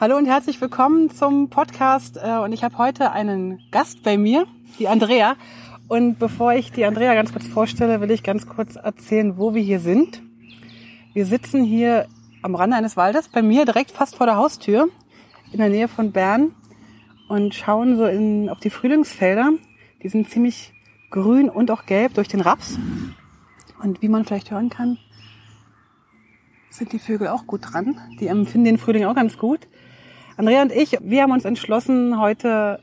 Hallo und herzlich willkommen zum Podcast. äh, Und ich habe heute einen Gast bei mir, die Andrea. Und bevor ich die Andrea ganz kurz vorstelle, will ich ganz kurz erzählen, wo wir hier sind. Wir sitzen hier am Rande eines Waldes, bei mir direkt fast vor der Haustür, in der Nähe von Bern und schauen so in, auf die Frühlingsfelder. Die sind ziemlich grün und auch gelb durch den Raps. Und wie man vielleicht hören kann, sind die Vögel auch gut dran. Die empfinden den Frühling auch ganz gut. Andrea und ich, wir haben uns entschlossen, heute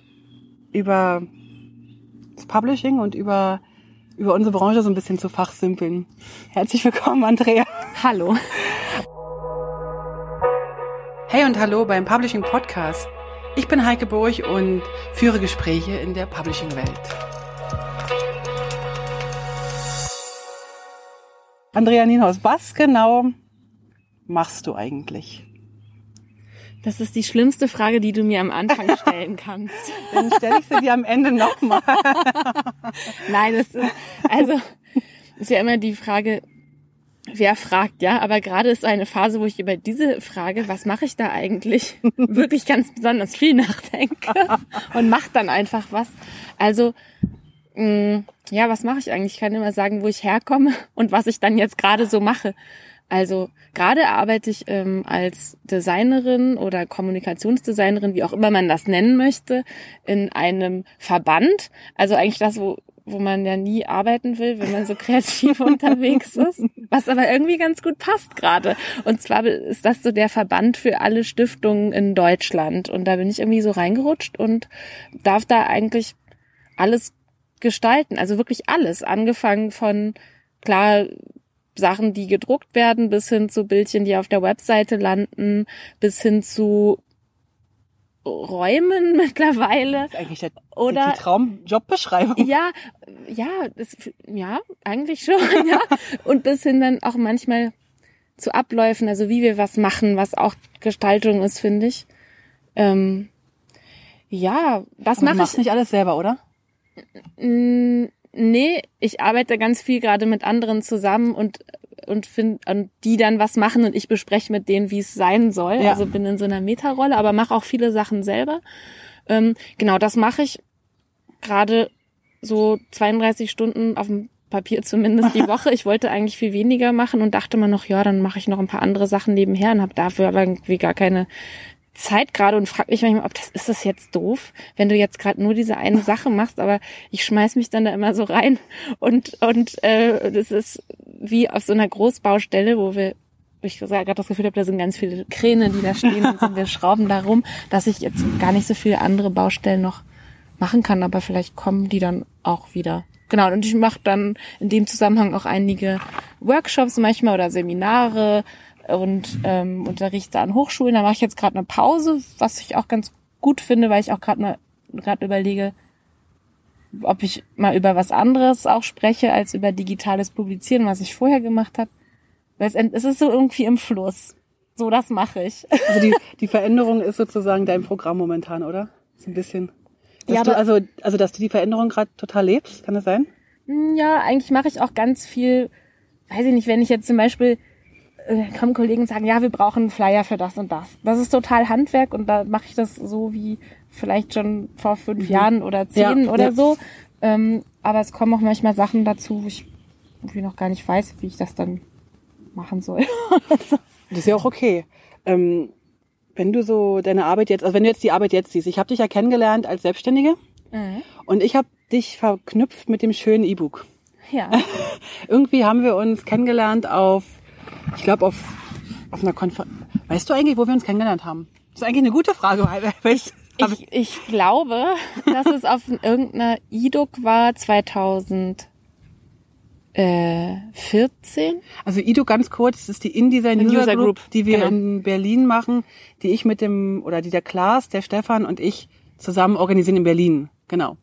über das Publishing und über, über unsere Branche so ein bisschen zu fachsimpeln. Herzlich willkommen, Andrea. Hallo. Hey und hallo beim Publishing Podcast. Ich bin Heike Burg und führe Gespräche in der Publishing-Welt. Andrea Nienhaus, was genau machst du eigentlich? Das ist die schlimmste Frage, die du mir am Anfang stellen kannst. Dann stelle ich sie dir am Ende nochmal. Nein, es ist, also, ist ja immer die Frage, wer fragt, ja? Aber gerade ist eine Phase, wo ich über diese Frage, was mache ich da eigentlich, wirklich ganz besonders viel nachdenke und mache dann einfach was. Also, mh, ja, was mache ich eigentlich? Ich kann immer sagen, wo ich herkomme und was ich dann jetzt gerade so mache. Also gerade arbeite ich ähm, als Designerin oder Kommunikationsdesignerin, wie auch immer man das nennen möchte, in einem Verband. Also eigentlich das, wo, wo man ja nie arbeiten will, wenn man so kreativ unterwegs ist, was aber irgendwie ganz gut passt gerade. Und zwar ist das so der Verband für alle Stiftungen in Deutschland. Und da bin ich irgendwie so reingerutscht und darf da eigentlich alles gestalten, also wirklich alles, angefangen von klar Sachen, die gedruckt werden, bis hin zu Bildchen, die auf der Webseite landen, bis hin zu Räumen mittlerweile. Das ist eigentlich der, Oder- die Traumjobbeschreibung. Ja, ja, das, ja, eigentlich schon, ja. Und bis hin dann auch manchmal zu Abläufen, also wie wir was machen, was auch Gestaltung ist, finde ich. Ähm, ja, das Aber du mache machst ich. nicht alles selber, oder? Nee, ich arbeite ganz viel gerade mit anderen zusammen und und find, und die dann was machen und ich bespreche mit denen, wie es sein soll. Ja. Also bin in so einer Metarolle, aber mache auch viele Sachen selber. Ähm, genau, das mache ich gerade so 32 Stunden auf dem Papier zumindest die Woche. Ich wollte eigentlich viel weniger machen und dachte mir noch, ja, dann mache ich noch ein paar andere Sachen nebenher und habe dafür aber irgendwie gar keine Zeit gerade und frage mich manchmal, ob das ist das jetzt doof, wenn du jetzt gerade nur diese eine Sache machst, aber ich schmeiß mich dann da immer so rein und und äh, das ist wie auf so einer Großbaustelle, wo wir wo ich gerade das Gefühl habe, da sind ganz viele Kräne, die da stehen und sind wir schrauben da rum, dass ich jetzt gar nicht so viele andere Baustellen noch machen kann, aber vielleicht kommen die dann auch wieder. Genau, und ich mache dann in dem Zusammenhang auch einige Workshops manchmal oder Seminare und ähm, unterrichte an Hochschulen. Da mache ich jetzt gerade eine Pause, was ich auch ganz gut finde, weil ich auch gerade mal gerade überlege, ob ich mal über was anderes auch spreche als über digitales Publizieren, was ich vorher gemacht habe. Weil es, ist so irgendwie im Fluss. So, das mache ich. Also die, die Veränderung ist sozusagen dein Programm momentan, oder? So ein bisschen. Dass Ja, du, also, also, dass du die Veränderung gerade total lebst, kann das sein? Hm, Ja, eigentlich mache ich auch ganz viel, weiß ich nicht, wenn ich jetzt zum Beispiel kommen Kollegen und sagen, ja, wir brauchen einen Flyer für das und das. Das ist total Handwerk und da mache ich das so wie vielleicht schon vor fünf Jahren oder zehn Ja, oder ja. so. Ähm, aber es kommen auch manchmal Sachen dazu, wo ich irgendwie noch gar nicht weiß, wie ich das dann machen soll. Das ist ja auch okay. Ähm, wenn du so deine Arbeit jetzt, also wenn du jetzt die Arbeit jetzt siehst, ich habe dich ja kennengelernt als Selbstständige und ich habe dich verknüpft mit dem schönen E-Book. Ja. Irgendwie haben wir uns kennengelernt auf, ich glaube auf, auf einer Konferenz. Weißt du eigentlich, wo wir uns kennengelernt haben? Das ist eigentlich eine gute Frage. weil- hab Ich, ich glaube, dass es auf irgendeiner IDOC war 2014. Also Ido ganz kurz, das ist die InDesign User User, Group, Group, die wir genau. in Berlin machen, die ich mit dem, oder die der Klaas, der Stefan und ich zusammen organisieren in Berlin. Genau.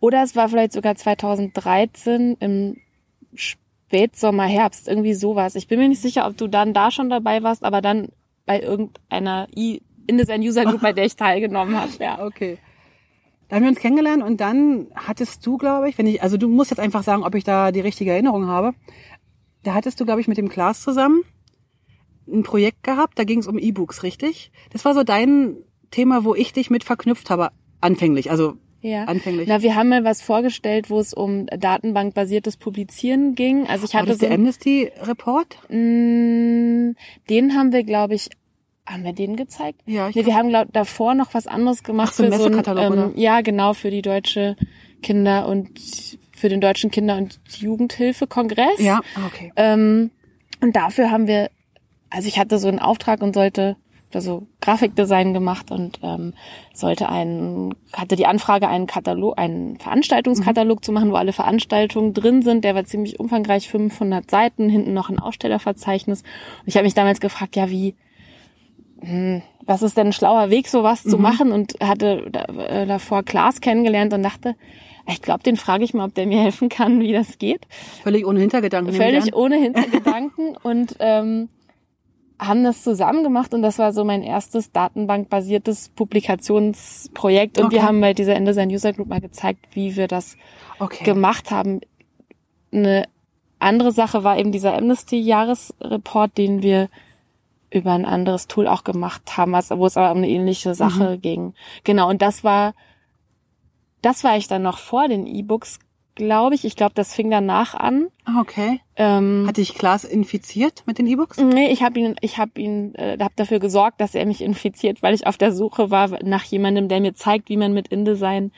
Oder es war vielleicht sogar 2013 im Spätsommer, Herbst, irgendwie sowas. Ich bin mir nicht sicher, ob du dann da schon dabei warst, aber dann bei irgendeiner I InDesign User Group, bei der ich teilgenommen habe. Ja. Okay. Da haben wir uns kennengelernt und dann hattest du, glaube ich, wenn ich, also du musst jetzt einfach sagen, ob ich da die richtige Erinnerung habe. Da hattest du, glaube ich, mit dem Klaas zusammen ein Projekt gehabt, da ging es um E-Books, richtig? Das war so dein Thema, wo ich dich mit verknüpft habe, anfänglich. Also Ja. anfänglich. Na, wir haben mal was vorgestellt, wo es um datenbankbasiertes Publizieren ging. Also ich war hatte das so der Amnesty-Report? Mm, den haben wir, glaube ich, haben wir den gezeigt? Ja, ich nee, wir haben glaub, davor noch was anderes gemacht Ach so, für so ein, Messekatalog, ähm, oder? ja genau für die deutsche Kinder und für den deutschen Kinder- und Jugendhilfekongress. Ja, ah, okay. Ähm, und dafür haben wir, also ich hatte so einen Auftrag und sollte also Grafikdesign gemacht und ähm, sollte einen, hatte die Anfrage, einen Katalog, einen Veranstaltungskatalog zu machen, wo alle Veranstaltungen drin sind. Der war ziemlich umfangreich, 500 Seiten, hinten noch ein Ausstellerverzeichnis. Und ich habe mich damals gefragt, ja, wie, hm, was ist denn ein schlauer Weg, sowas zu machen? Und hatte äh, davor Klaas kennengelernt und dachte, ich glaube, den frage ich mal, ob der mir helfen kann, wie das geht Völlig ohne Hintergedanken. völlig ohne Hintergedanken und ähm, haben das zusammen gemacht und das war so mein erstes datenbankbasiertes Publikationsprojekt und Okay. wir haben bei dieser InDesign User Group mal gezeigt, wie wir das Okay. gemacht haben. Eine andere Sache war eben dieser Amnesty-Jahresreport, den wir über ein anderes Tool auch gemacht haben, wo es aber um eine ähnliche Sache ging. Genau, und das war, das war ich dann noch vor den E-Books, glaube ich. Ich glaube, das fing danach an. Ah, okay. Ähm, Hat dich Klaas infiziert mit den E-Books? Nee, ich habe ihn, ich habe ihn, äh, habe dafür gesorgt, dass er mich infiziert, weil ich auf der Suche war nach jemandem, der mir zeigt, wie man mit InDesign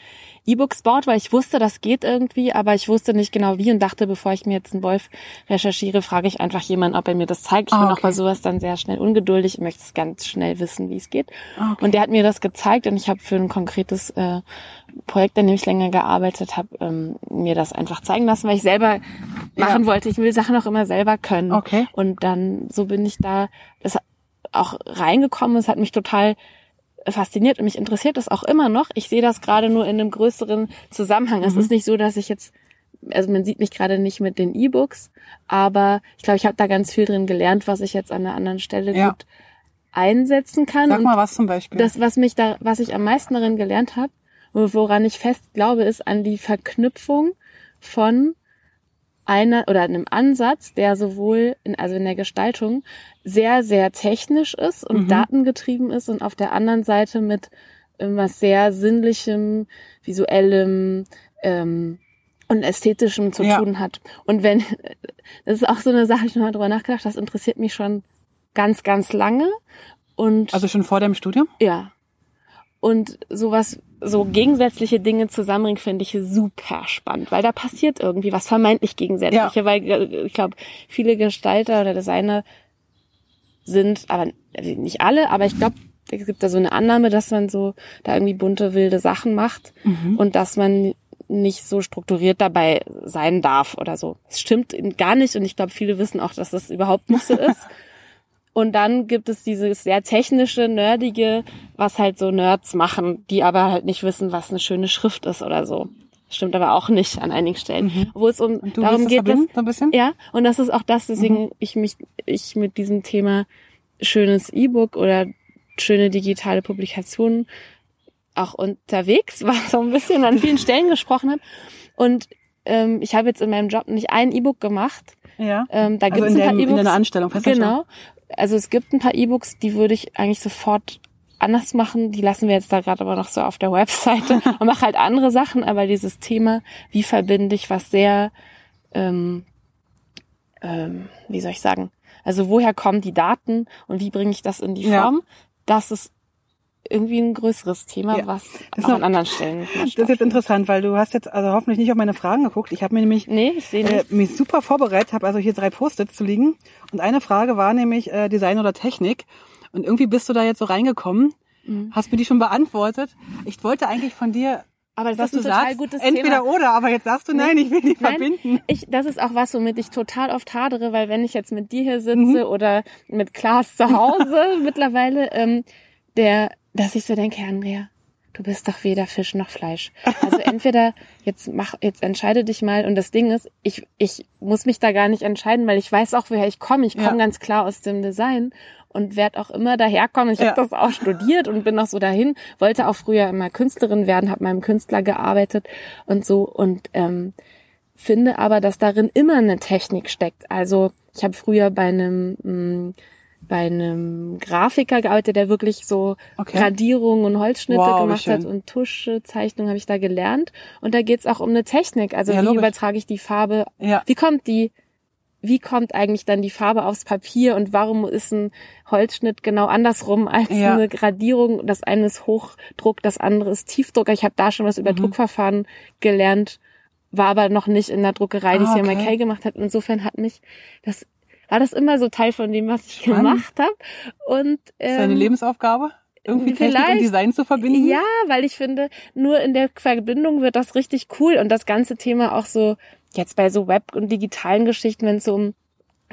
E-Books baut, weil ich wusste, das geht irgendwie, aber ich wusste nicht genau wie und dachte, bevor ich mir jetzt einen Wolf recherchiere, frage ich einfach jemanden, ob er mir das zeigt. Ich Ah, bin auch bei sowas dann sehr schnell ungeduldig und möchte es ganz schnell wissen, wie es geht. Ah, okay. Und der hat mir das gezeigt und ich habe für ein konkretes äh, Projekt, an dem ich länger gearbeitet habe, ähm, mir das einfach zeigen lassen, weil ich selber machen wollte. Ich will Sachen auch immer selber können. Okay. Und dann so bin ich da das auch reingekommen. Es hat mich total fasziniert und mich interessiert das auch immer noch. Ich sehe das gerade nur in einem größeren Zusammenhang. Es ist nicht so, dass ich jetzt also man sieht mich gerade nicht mit den E-Books, aber ich glaube, ich habe da ganz viel drin gelernt, was ich jetzt an einer anderen Stelle Ja. gut einsetzen kann. Sag mal was zum Beispiel. das, was mich da, was ich am meisten darin gelernt habe, woran ich fest glaube, ist an die Verknüpfung von einer oder einem Ansatz, der sowohl in, also in der Gestaltung sehr, sehr technisch ist und Mhm. datengetrieben ist und auf der anderen Seite mit was sehr sinnlichem, visuellem ähm, und ästhetischem zu Ja. tun hat. Und wenn, das ist auch so eine Sache, ich habe mal drüber nachgedacht, das interessiert mich schon ganz, ganz lange. Und also schon vor deinem Studium? ja. Und sowas, so gegensätzliche Dinge zusammenbringen, finde ich super spannend, weil da passiert irgendwie was vermeintlich Gegensätzliche, weil äh, ich glaube, viele Gestalter oder Designer sind, aber also nicht alle, aber ich glaube, es gibt da so eine Annahme, dass man so da irgendwie bunte, wilde Sachen macht und dass man nicht so strukturiert dabei sein darf oder so. Es stimmt gar nicht und ich glaube, viele wissen auch, dass das überhaupt nicht so ist. Und dann gibt es dieses sehr technische, nerdige, was halt so Nerds machen, die aber halt nicht wissen, was eine schöne Schrift ist oder so. Stimmt aber auch nicht an einigen Stellen. Wo es um Mhm. Darum geht, dass, so ein bisschen? ja, und das ist auch das, deswegen Mhm. ich mich, ich mit diesem Thema schönes E-Book oder schöne digitale Publikationen auch unterwegs war, so ein bisschen an vielen Stellen gesprochen habe. Und ähm, ich habe jetzt in meinem Job nicht ein E-Book gemacht. Ja. Ähm, da Also gibt es in ein paar in E-Books. deiner Anstellung, Festanstellung. Genau. Also es gibt ein paar E-Books, die würde ich eigentlich sofort anders machen. Die lassen wir jetzt da gerade aber noch so auf der Webseite und mache halt andere Sachen. Aber dieses Thema, wie verbinde ich was sehr, ähm, ähm, wie soll ich sagen? Also woher kommen die Daten und wie bringe ich das in die Ja. Form? Das ist irgendwie ein größeres Thema, Ja. was Das ist auch noch- an anderen Stellen. Das ist jetzt interessant, weil du hast jetzt also hoffentlich nicht auf meine Fragen geguckt. Ich habe mir nämlich Nee, ich äh, mich super vorbereitet, habe also hier drei Post-its zu liegen. Und eine Frage war nämlich äh, Design oder Technik. Und irgendwie bist du da jetzt so reingekommen, Mhm. hast mir die schon beantwortet. Ich wollte eigentlich von dir, aber das dass ist ein du total sagst, gutes entweder Thema. oder, aber jetzt sagst du, nein, ich will die Nein, verbinden. Ich, das ist auch was, womit ich total oft hadere, weil wenn ich jetzt mit dir hier sitze Mhm. oder mit Klaas zu Hause mittlerweile, ähm, der, dass ich so denke, Andrea, du bist doch weder Fisch noch Fleisch. Also entweder jetzt mach, jetzt entscheide dich mal. Und das Ding ist, ich, ich muss mich da gar nicht entscheiden, weil ich weiß auch, woher ich komme. Ich komme Ja. ganz klar aus dem Design und werde auch immer daherkommen. Ich Ja. habe das auch studiert und bin auch so dahin. Wollte auch früher immer Künstlerin werden, habe meinem Künstler gearbeitet und so und ähm, finde aber, dass darin immer eine Technik steckt. Also ich habe früher bei einem mh, bei einem Grafiker gearbeitet, der wirklich so Okay. Radierungen und Holzschnitte Wow, gemacht hat und Tuschezeichnungen habe ich da gelernt. Und da geht's auch um eine Technik. Also Ja, wie logisch. übertrage ich die Farbe? Ja. Wie kommt die, wie kommt eigentlich dann die Farbe aufs Papier und warum ist ein Holzschnitt genau andersrum als Ja. eine Gradierung? Das eine ist Hochdruck, das andere ist Tiefdruck. Ich habe da schon was über Mhm. Druckverfahren gelernt, war aber noch nicht in der Druckerei, die Ah, es ja okay. McKay gemacht hat. Insofern hat mich das war das immer so Teil von dem, was ich Spannend. gemacht habe. Und ähm, Lebensaufgabe, irgendwie Technik und Design zu verbinden? ja, weil ich finde, nur in der Verbindung wird das richtig cool und das ganze Thema auch so jetzt bei so Web und digitalen Geschichten, wenn es so um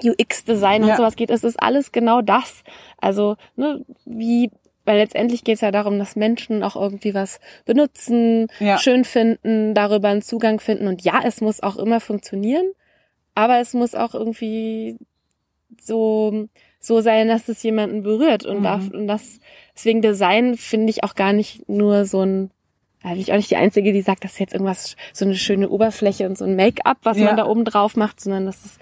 UX-Design und Ja. sowas geht, ist es alles genau das. Also ne, wie weil letztendlich geht es ja darum, dass Menschen auch irgendwie was benutzen, Ja. schön finden, darüber einen Zugang finden. Und ja, es muss auch immer funktionieren, aber es muss auch irgendwie so, so sein, dass es jemanden berührt. Und, Mhm. darf, und das, deswegen Design finde ich auch gar nicht nur so ein, da bin ich auch nicht die Einzige, die sagt, das ist jetzt irgendwas, so eine schöne Oberfläche und so ein Make-up, was Ja. man da oben drauf macht, sondern das ist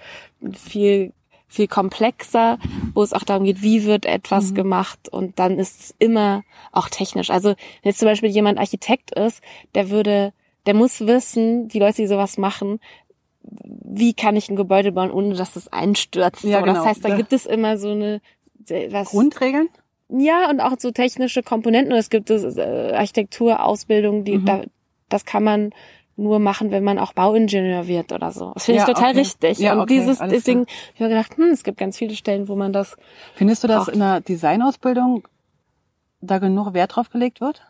viel, viel komplexer, wo es auch darum geht, wie wird etwas Mhm. gemacht und dann ist es immer auch technisch. Also wenn jetzt zum Beispiel jemand Architekt ist, der würde, der muss wissen, die Leute, die sowas machen, wie kann ich ein Gebäude bauen, ohne dass es einstürzt. Ja, so. genau. Das heißt, da gibt es immer so eine was Grundregeln? ja, und auch so technische Komponenten. Und es gibt äh, Architekturausbildung, die Mhm. da, das kann man nur machen, wenn man auch Bauingenieur wird oder so. Das finde Ja, ich total okay. richtig. Ja, und okay, dieses, deswegen, ich habe gedacht, hm, es gibt ganz viele Stellen, wo man das. Findest du, dass Braucht- in der Designausbildung da genug Wert drauf gelegt wird?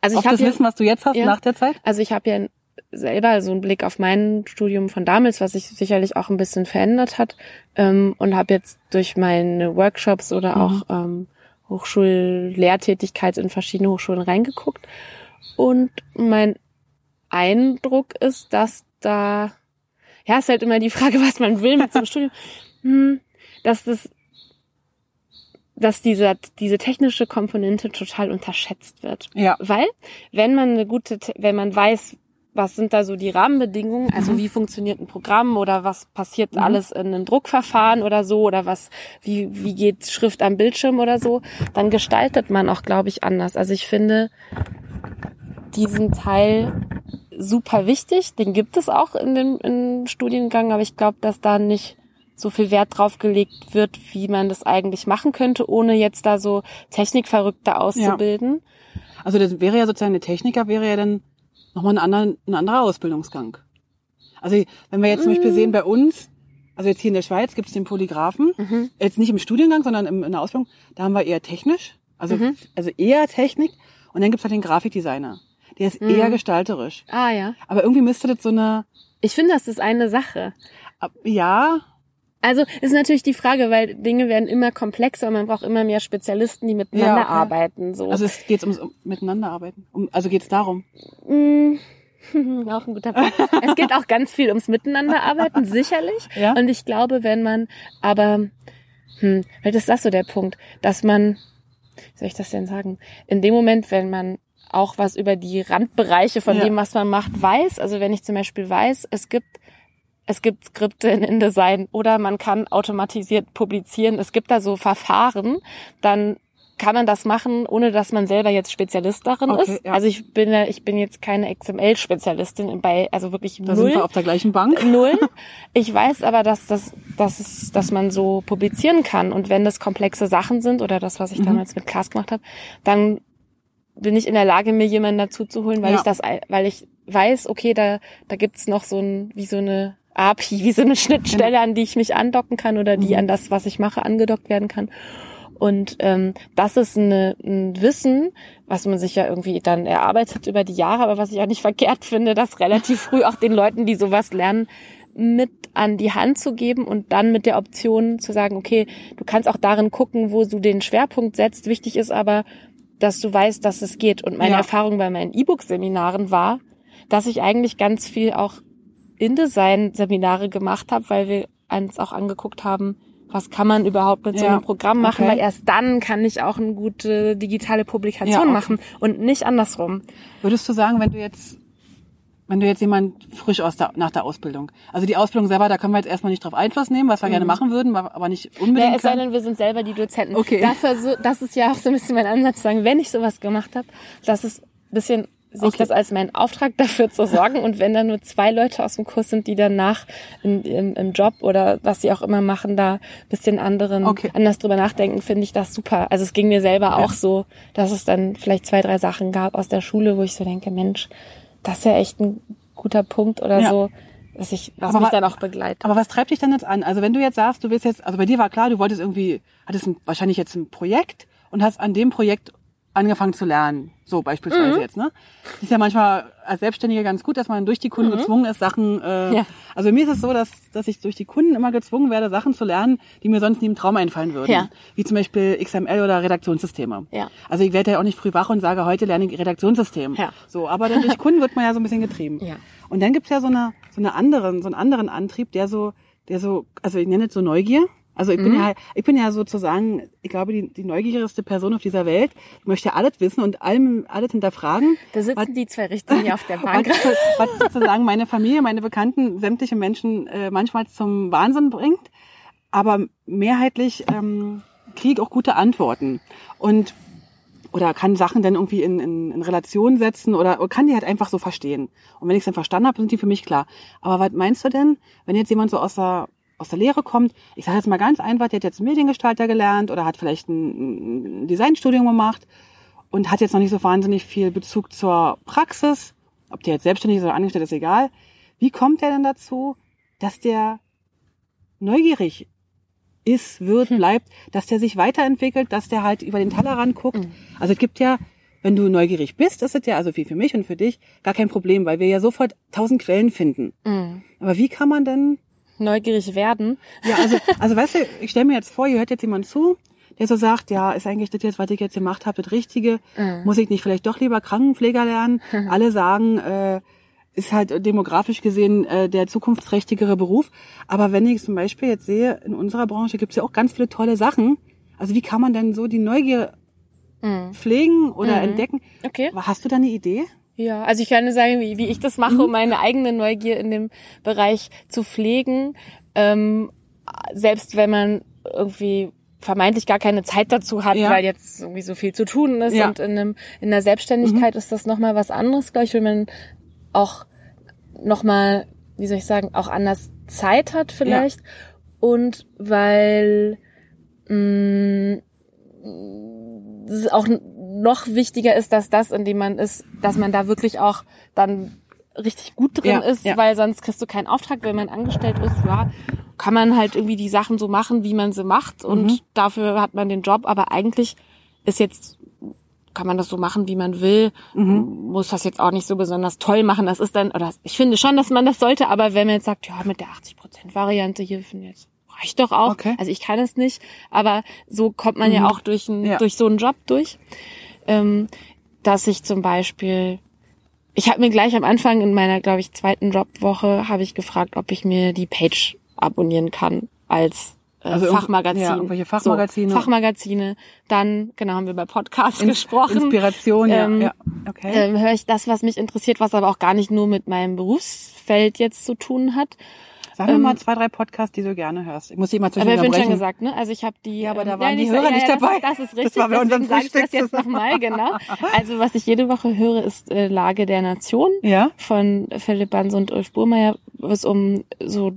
Also ich habe das Wissen, was du jetzt hast Ja. nach der Zeit? also ich habe ja selber so einen Blick auf mein Studium von damals, was sich sicherlich auch ein bisschen verändert hat ähm, und habe jetzt durch meine Workshops oder Mhm. auch ähm, Hochschullehrtätigkeit in verschiedene Hochschulen reingeguckt und mein Eindruck ist, dass da ja ist halt immer die Frage, was man will mit so einem Studium, hm, dass das dass diese, diese technische Komponente total unterschätzt wird. Ja. Weil, wenn man eine gute, Te- wenn man weiß, was sind da so die Rahmenbedingungen, also Mhm. wie funktioniert ein Programm oder was passiert Mhm. alles in einem Druckverfahren oder so oder was, wie, wie geht Schrift am Bildschirm oder so, dann gestaltet man auch, glaube ich, anders. Also ich finde diesen Teil super wichtig, den gibt es auch in dem, im Studiengang, aber ich glaube, dass da nicht so viel Wert drauf gelegt wird, wie man das eigentlich machen könnte, ohne jetzt da so Technikverrückte auszubilden. Also das wäre ja sozusagen, eine Techniker wäre ja dann nochmal ein anderer, ein anderer Ausbildungsgang. Also wenn wir jetzt zum Beispiel sehen, bei uns, also jetzt hier in der Schweiz gibt es den Polygraphen, Mhm. jetzt nicht im Studiengang, sondern im, in der Ausbildung, da haben wir eher technisch, also, Mhm. also eher Technik und dann gibt's halt den Grafikdesigner. Der ist Mhm. eher gestalterisch. Ah ja. Aber irgendwie müsste das so eine, Ich finde, das ist eine Sache. ja, Also ist natürlich die Frage, weil Dinge werden immer komplexer und man braucht immer mehr Spezialisten, die miteinander Ja, okay. arbeiten. So. also es geht ums um, Miteinanderarbeiten. Um, also geht's darum. Mm, auch ein guter Punkt. es geht auch ganz viel ums Miteinanderarbeiten, sicherlich. Ja. Und ich glaube, wenn man, aber, hm, vielleicht ist das so der Punkt, dass man, wie soll ich das denn sagen, in dem Moment, wenn man auch was über die Randbereiche von Ja. dem, was man macht, weiß, also wenn ich zum Beispiel weiß, es gibt es gibt Skripte in InDesign oder man kann automatisiert publizieren. Es gibt da so Verfahren, dann kann man das machen, ohne dass man selber jetzt Spezialist darin Okay, ist. ja. Also ich bin ja- ich bin jetzt keine XML-Spezialistin bei, also wirklich Da sind wir null. auf der gleichen Bank. Null. Ich weiß aber, dass das, dass es, dass man so publizieren kann. Und wenn das komplexe Sachen sind oder das, was ich Mhm. damals mit Klaas gemacht habe, dann bin ich in der Lage, mir jemanden dazu zu holen, weil Ja. ich das, weil ich weiß, okay, da, da gibt's noch so ein, wie so eine API, wie so eine Schnittstelle, an die ich mich andocken kann oder die Mhm. an das, was ich mache, angedockt werden kann. Und ähm, das ist eine, ein Wissen, was man sich ja irgendwie dann erarbeitet über die Jahre, aber was ich auch nicht verkehrt finde, das relativ früh auch den Leuten, die sowas lernen, mit an die Hand zu geben und dann mit der Option zu sagen, okay, du kannst auch darin gucken, wo du den Schwerpunkt setzt. Wichtig ist aber, dass du weißt, dass es geht. Und meine Ja. Erfahrung bei meinen E-Book-Seminaren war, dass ich eigentlich ganz viel auch InDesign-Seminare gemacht habe, weil wir uns auch angeguckt haben, was kann man überhaupt mit so Ja, einem Programm machen, okay. weil erst dann kann ich auch eine gute digitale Publikation Ja, okay. machen und nicht andersrum. Würdest du sagen, wenn du jetzt wenn du jetzt jemand frisch aus der, nach der Ausbildung, also die Ausbildung selber, da können wir jetzt erstmal nicht drauf Einfluss nehmen, was wir gerne machen würden, aber nicht unbedingt. Ja, es sei denn, wir sind selber die Dozenten. Okay. Dafür, so, das ist ja auch so ein bisschen mein Ansatz, zu sagen, wenn ich sowas gemacht habe, das ist ein bisschen sehe ich das als meinen Auftrag dafür zu sorgen und wenn da nur zwei Leute aus dem Kurs sind, die danach in, im, im Job oder was sie auch immer machen, da ein bisschen anderen Okay. anders drüber nachdenken, finde ich das super. Also es ging mir selber auch so, dass es dann vielleicht zwei, drei Sachen gab aus der Schule, wo ich so denke, Mensch, das ist ja echt ein guter Punkt oder Ja. so, dass ich, was Aber mich dann auch begleitet. Aber was treibt dich denn jetzt an? Also wenn du jetzt sagst, du willst jetzt, also bei dir war klar, du wolltest irgendwie, hattest ein, wahrscheinlich jetzt ein Projekt und hast an dem Projekt angefangen zu lernen. So beispielsweise jetzt, ne? Das ist ja manchmal als Selbstständiger ganz gut, dass man durch die Kunden gezwungen ist, Sachen. Äh, Ja. Also mir ist es so, dass dass ich durch die Kunden immer gezwungen werde, Sachen zu lernen, die mir sonst nie im Traum einfallen würden. Ja. Wie zum Beispiel XML oder Redaktionssysteme. Ja. Also ich werde ja auch nicht früh wach und sage, heute lerne ich Redaktionssystem. Ja. So, aber dann durch Kunden wird man ja so ein bisschen getrieben. Ja. Und dann gibt's ja so eine, so eine anderen, so einen anderen Antrieb, der so, der so, also ich nenne es so Neugier. Also ich Mhm. bin ja, ich bin ja sozusagen, ich glaube, die, die neugierigste Person auf dieser Welt. Ich möchte alles wissen und allem, alles hinterfragen. Da sitzen die zwei Richter hier auf der Was, Bank. was sozusagen meine Familie, meine Bekannten, sämtliche Menschen äh, manchmal zum Wahnsinn bringt. Aber mehrheitlich ähm, kriege ich auch gute Antworten. Und oder kann Sachen dann irgendwie in, in, in Relation setzen oder, oder kann die halt einfach so verstehen. Und wenn ich es dann verstanden habe, sind die für mich klar. Aber was meinst du denn, wenn jetzt jemand so aus der aus der Lehre kommt, ich sage jetzt mal ganz einfach, der hat jetzt Mediengestalter gelernt oder hat vielleicht ein, ein Designstudium gemacht und hat jetzt noch nicht so wahnsinnig viel Bezug zur Praxis, ob der jetzt selbstständig ist oder angestellt ist, egal. Wie kommt der denn dazu, dass der neugierig ist, wird, bleibt, dass der sich weiterentwickelt, dass der halt über den Tellerrand guckt. Also es gibt ja, wenn du neugierig bist, ist es ja, also wie für mich und für dich, gar kein Problem, weil wir ja sofort tausend Quellen finden. Mhm. Aber wie kann man denn, Neugierig werden. ja, also, also weißt du, ich stelle mir jetzt vor, hier hört jetzt jemand zu, der so sagt, ja, ist eigentlich das jetzt, was ich jetzt gemacht habe, das Richtige? Muss ich nicht vielleicht doch lieber Krankenpfleger lernen? Alle sagen, äh, ist halt demografisch gesehen äh, der zukunftsträchtigere Beruf. Aber wenn ich zum Beispiel jetzt sehe, in unserer Branche gibt's ja auch ganz viele tolle Sachen. Also wie kann man denn so die Neugier pflegen oder entdecken? Okay. Hast du da eine Idee? Ja, also ich kann nur sagen, wie, wie ich das mache, um meine eigene Neugier in dem Bereich zu pflegen. Ähm, selbst wenn man irgendwie vermeintlich gar keine Zeit dazu hat, Ja. weil jetzt irgendwie so viel zu tun ist Ja. und in, einem, in der Selbstständigkeit ist das nochmal was anderes, glaube ich, wenn man auch nochmal, wie soll ich sagen, auch anders Zeit hat vielleicht und weil mh, es auch noch wichtiger ist, dass das, in dem man ist, dass man da wirklich auch dann richtig gut drin Ja, ist, ja. weil sonst kriegst du keinen Auftrag, wenn man angestellt ist, ja, kann man halt irgendwie die Sachen so machen, wie man sie macht und Mhm. dafür hat man den Job, aber eigentlich ist jetzt kann man das so machen, wie man will, Mhm. muss das jetzt auch nicht so besonders toll machen. Das ist dann, oder ich finde schon, dass man das sollte, aber wenn man jetzt sagt, ja, mit der 80%-Variante hier finde ich jetzt reicht doch auch. Okay. Also ich kann es nicht, aber so kommt man ja auch durch, ein, Ja. durch so einen Job durch. Ähm, dass ich zum Beispiel, ich habe mir gleich am Anfang in meiner, glaube ich, zweiten Jobwoche, habe ich gefragt, ob ich mir die Page abonnieren kann als äh, Also Fachmagazin. ja, irgendwelche Fachmagazine. So, Fachmagazine. Dann, genau, haben wir bei Podcasts gesprochen. Inspiration, ja, Ähm, ja. Okay. Ähm, höre ich das, was mich interessiert, was aber auch gar nicht nur mit meinem Berufsfeld jetzt zu tun hat. Sag mir mal zwei, drei Podcasts, die du gerne hörst. Ich muss die mal zwischen ähm, Aber ich schon gesagt, ne? Also ich habe die. Ja, aber da ähm, waren die ich- Hörer nicht das, dabei. Das ist Das richtig. war bei unserem sage ich das jetzt nochmal, genau. Also was ich jede Woche höre, ist äh, Lage der Nation Ja? von Philipp Banse und Ulf Burmeier, wo es um so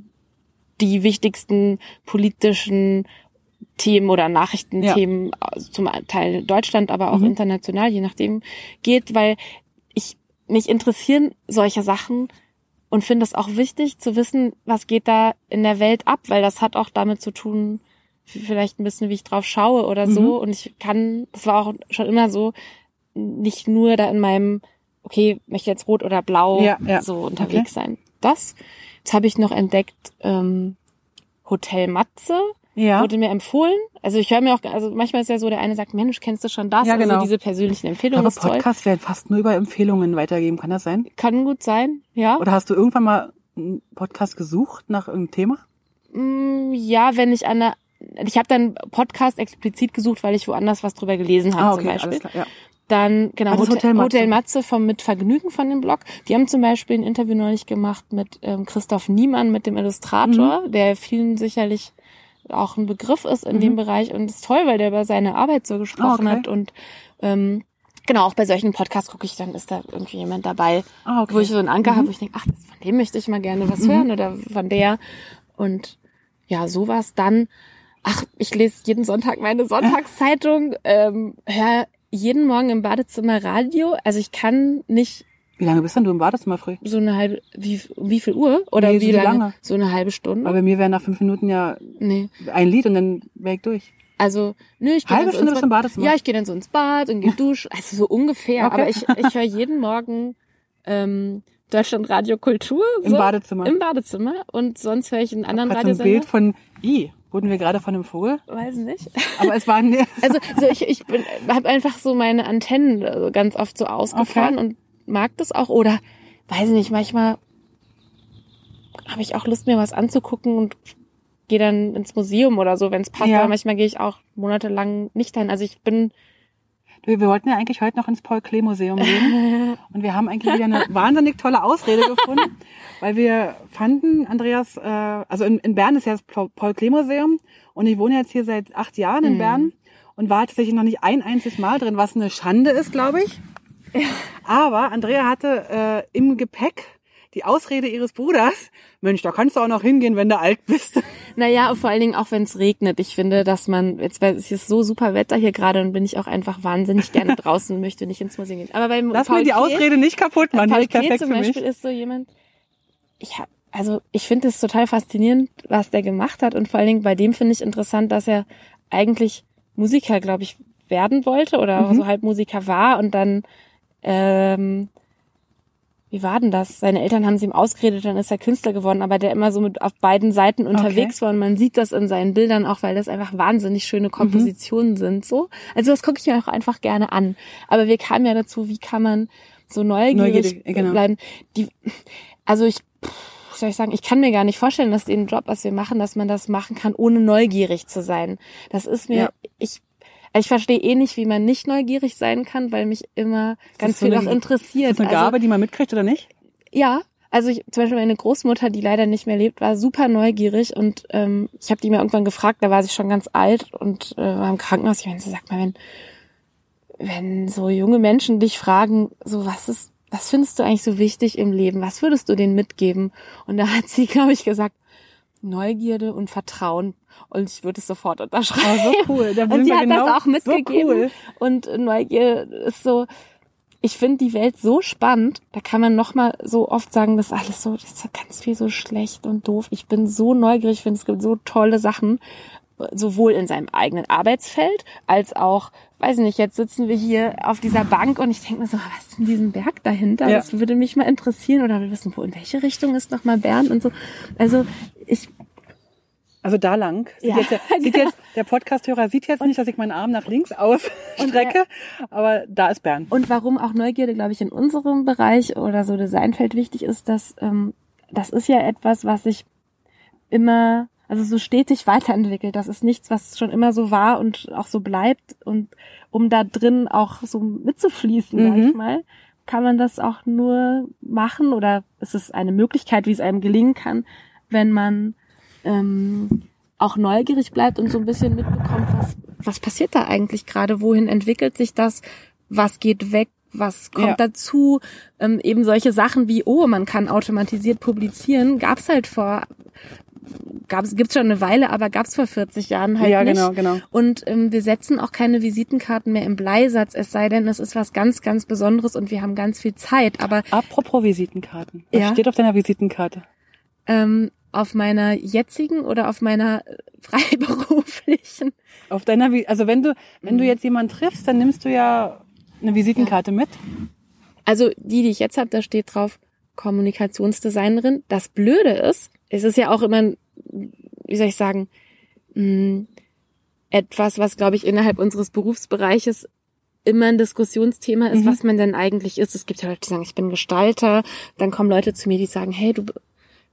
die wichtigsten politischen Themen oder Nachrichtenthemen also zum Teil Deutschland, aber Mhm. auch international, je nachdem, geht, weil ich mich interessieren solche Sachen und finde es auch wichtig zu wissen, was geht da in der Welt ab, weil das hat auch damit zu tun, vielleicht ein bisschen, wie ich drauf schaue oder so. Mhm. Und ich kann, das war auch schon immer so, nicht nur da in meinem, okay, möchte jetzt rot oder blau Ja, ja. so unterwegs sein. Das. Jetzt habe ich noch entdeckt, ähm, Hotel Matze Ja. wurde mir empfohlen. Also ich höre mir auch, also manchmal ist ja so, der eine sagt, Mensch, kennst du schon das? Ja, genau. Also diese persönlichen Empfehlungen Aber. Podcasts werden fast nur über Empfehlungen weitergeben. Kann das sein? Kann gut sein, ja. Oder hast du irgendwann mal einen Podcast gesucht nach irgendeinem Thema? Mm, Ja, wenn ich an der, ich habe dann Podcast explizit gesucht, weil ich woanders was drüber gelesen habe Ah, zum okay, Beispiel. alles klar. Ja. Dann, genau, das Hotel, Hotel Matze. Hotel Matze vom Mit Vergnügen von dem Blog. Die haben zum Beispiel ein Interview neulich gemacht mit ähm, Christoph Niemann, mit dem Illustrator, Mhm. der vielen sicherlich auch ein Begriff ist in dem Bereich und ist toll, weil der über seine Arbeit so gesprochen okay. hat und ähm, genau, auch bei solchen Podcasts gucke ich dann, ist da irgendwie jemand dabei, Ah, okay. wo ich so einen Anker habe, wo ich denke, ach, das, von dem möchte ich mal gerne was hören oder von der und ja, sowas dann. Ach, ich lese jeden Sonntag meine Sonntagszeitung, ähm, höre jeden Morgen im Badezimmer Radio. Also ich kann nicht Wie lange bist denn du im Badezimmer früh? so eine halbe, wie, wie viel Uhr? Oder Nee, so wie wie lange? lange? So eine halbe Stunde? Weil bei mir wären nach fünf Minuten ja nee. ein Lied und dann wäre ich durch. Also, nö, ich gehe Halbe dann so Stunde ins im Badezimmer? Ja, ich gehe dann so ins Bad und gehe duschen. Also so ungefähr. Okay. Aber ich, ich höre jeden Morgen ähm, Deutschlandradio Kultur. Im so, Badezimmer. Im Badezimmer. Und sonst höre ich einen anderen Hat so ein Radiosender. Bild von, i, wurden wir gerade von einem Vogel? Weiß nicht. Aber es war, ne, Also so ich, ich bin, habe einfach so meine Antennen äh, ganz oft so ausgefahren Okay. und mag das auch. Oder weiß nicht, manchmal habe ich auch Lust, mir was anzugucken und gehe dann ins Museum oder so, wenn es passt. Ja. Aber manchmal gehe ich auch monatelang nicht dahin. Also ich bin wir wollten ja eigentlich heute noch ins Paul-Klee-Museum gehen. Und wir haben eigentlich wieder eine wahnsinnig tolle Ausrede gefunden, weil wir fanden, Andreas, äh, also in, in Bern ist ja das Paul- Paul-Klee-Museum und ich wohne jetzt hier seit acht Jahren in Bern und war tatsächlich noch nicht ein einziges Mal drin, was eine Schande ist, glaube ich. Aber Andrea hatte äh, im Gepäck die Ausrede ihres Bruders, Mensch, da kannst du auch noch hingehen, wenn du alt bist. Naja, vor allen Dingen auch wenn es regnet. Ich finde, dass man, jetzt weil es ist so super Wetter hier gerade und bin ich auch einfach wahnsinnig gerne draußen und möchte nicht ins Museum gehen. Aber beim Lass Paul mir die Klee- Ausrede nicht kaputt die Paul Klee zum. Beispiel ist so jemand, ich hab, also ich finde es total faszinierend, was der gemacht hat und vor allen Dingen bei dem finde ich interessant, dass er eigentlich Musiker, glaube ich, werden wollte oder Mhm. so halb Musiker war und dann ähm, wie war denn das? Seine Eltern haben sie ihm ausgeredet, dann ist er Künstler geworden, aber der immer so mit auf beiden Seiten unterwegs war und man sieht das in seinen Bildern auch, weil das einfach wahnsinnig Mhm. schöne Kompositionen sind. So, also das gucke ich mir auch einfach gerne an. Aber wir kamen ja dazu, wie kann man so neugierig, Neugierig, genau. bleiben? Die, also ich, soll ich sagen, ich kann mir gar nicht vorstellen, dass den Job, was wir machen, dass man das machen kann, ohne neugierig zu sein. Das ist mir, Ja. ich ich verstehe eh nicht, wie man nicht neugierig sein kann, weil mich immer ganz so viel auch interessiert. Ist das eine Also- Gabe, die man mitkriegt oder nicht? ja, also ich, zum Beispiel meine Großmutter, die leider nicht mehr lebt, war super neugierig und ähm, ich habe die mir irgendwann gefragt, da war sie schon ganz alt und äh, war im Krankenhaus. Ich meine, sie sagt mal, wenn, wenn so junge Menschen dich fragen, so was ist, was findest du eigentlich so wichtig im Leben? Was würdest du denen mitgeben? Und da hat sie, glaube ich, gesagt, Neugierde und Vertrauen. Und ich würde es sofort unterschreiben. Oh, so cool. Da Und sie hat genau das auch mitgegeben. So cool. Und Neugier ist so, ich finde die Welt so spannend, da kann man noch mal so oft sagen, das ist alles so, das ist ganz viel so schlecht und doof. Ich bin so neugierig, ich finde es gibt so tolle Sachen, sowohl in seinem eigenen Arbeitsfeld als auch, weiß nicht, jetzt sitzen wir hier auf dieser Bank und ich denke mir so, was ist denn diesen Berg dahinter? Ja. Das würde mich mal interessieren oder wir wissen, wo in welche Richtung ist noch mal Bern und so. Also ich Also da lang. Sieht Ja, jetzt, sieht genau. jetzt, der Podcast-Hörer sieht jetzt nicht, dass ich meinen Arm nach links ausstrecke, aber da ist Bern. Und warum auch Neugierde, glaube ich, in unserem Bereich oder so Designfeld wichtig ist, dass ähm, das ist ja etwas, was sich immer, also so stetig weiterentwickelt. Das ist nichts, was schon immer so war und auch so bleibt. Und um da drin auch so mitzufließen, sag Mhm. ich mal, kann man das auch nur machen oder es ist eine Möglichkeit, wie es einem gelingen kann, wenn man ähm, auch neugierig bleibt und so ein bisschen mitbekommt, was, was passiert da eigentlich gerade, wohin entwickelt sich das, was geht weg, was kommt Ja. dazu, ähm, eben solche Sachen wie, oh, man kann automatisiert publizieren, gab's halt vor, gab's, gibt's schon eine Weile, aber gab's vor 40 Jahren halt ja, nicht. genau, genau. Und ähm, wir setzen auch keine Visitenkarten mehr im Bleisatz, es sei denn, es ist was ganz, ganz Besonderes und wir haben ganz viel Zeit. Aber Apropos Visitenkarten. Was Ja. steht auf deiner Visitenkarte? ähm, auf meiner jetzigen oder auf meiner äh, freiberuflichen? Auf deiner, also wenn du, wenn du Mhm. jetzt jemanden triffst, dann nimmst du ja eine Visitenkarte mit. Also die, die ich jetzt habe, da steht drauf Kommunikationsdesignerin. Das Blöde ist, es ist ja auch immer, wie soll ich sagen, mh, etwas, was, glaube ich, innerhalb unseres Berufsbereiches immer ein Diskussionsthema ist, Mhm. was man denn eigentlich ist. Es gibt ja Leute, die sagen, ich bin Gestalter. Dann kommen Leute zu mir, die sagen, hey, du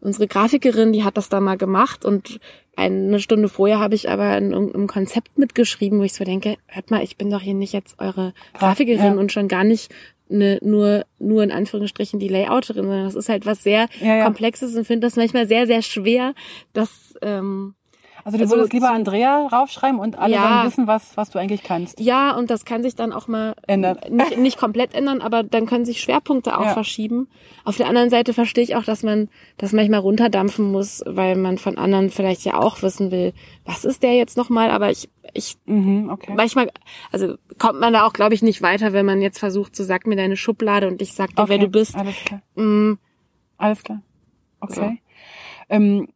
unsere Grafikerin, die hat das da mal gemacht und eine Stunde vorher habe ich aber in irgendeinem Konzept mitgeschrieben, wo ich so denke, hört mal, ich bin doch hier nicht jetzt eure Grafikerin Ja. und schon gar nicht eine, nur, nur in Anführungsstrichen die Layouterin, sondern das ist halt was sehr Ja, ja. Komplexes und finde das manchmal sehr, sehr schwer, das, ähm, Also du Also würdest lieber zu- Andrea raufschreiben und alle Ja. sollen wissen, was, was du eigentlich kannst. ja, und das kann sich dann auch mal Ändern. nicht, nicht komplett ändern, aber dann können sich Schwerpunkte auch Ja. verschieben. Auf der anderen Seite verstehe ich auch, dass man das manchmal runterdampfen muss, weil man von anderen vielleicht ja auch wissen will, was ist der jetzt nochmal, aber ich, ich Mhm, okay. manchmal, also kommt man da auch, glaube ich, nicht weiter, wenn man jetzt versucht, so sag mir deine Schublade und ich sag dir, wer Okay, du bist. Alles klar. Mm, Alles klar. Okay. Ähm,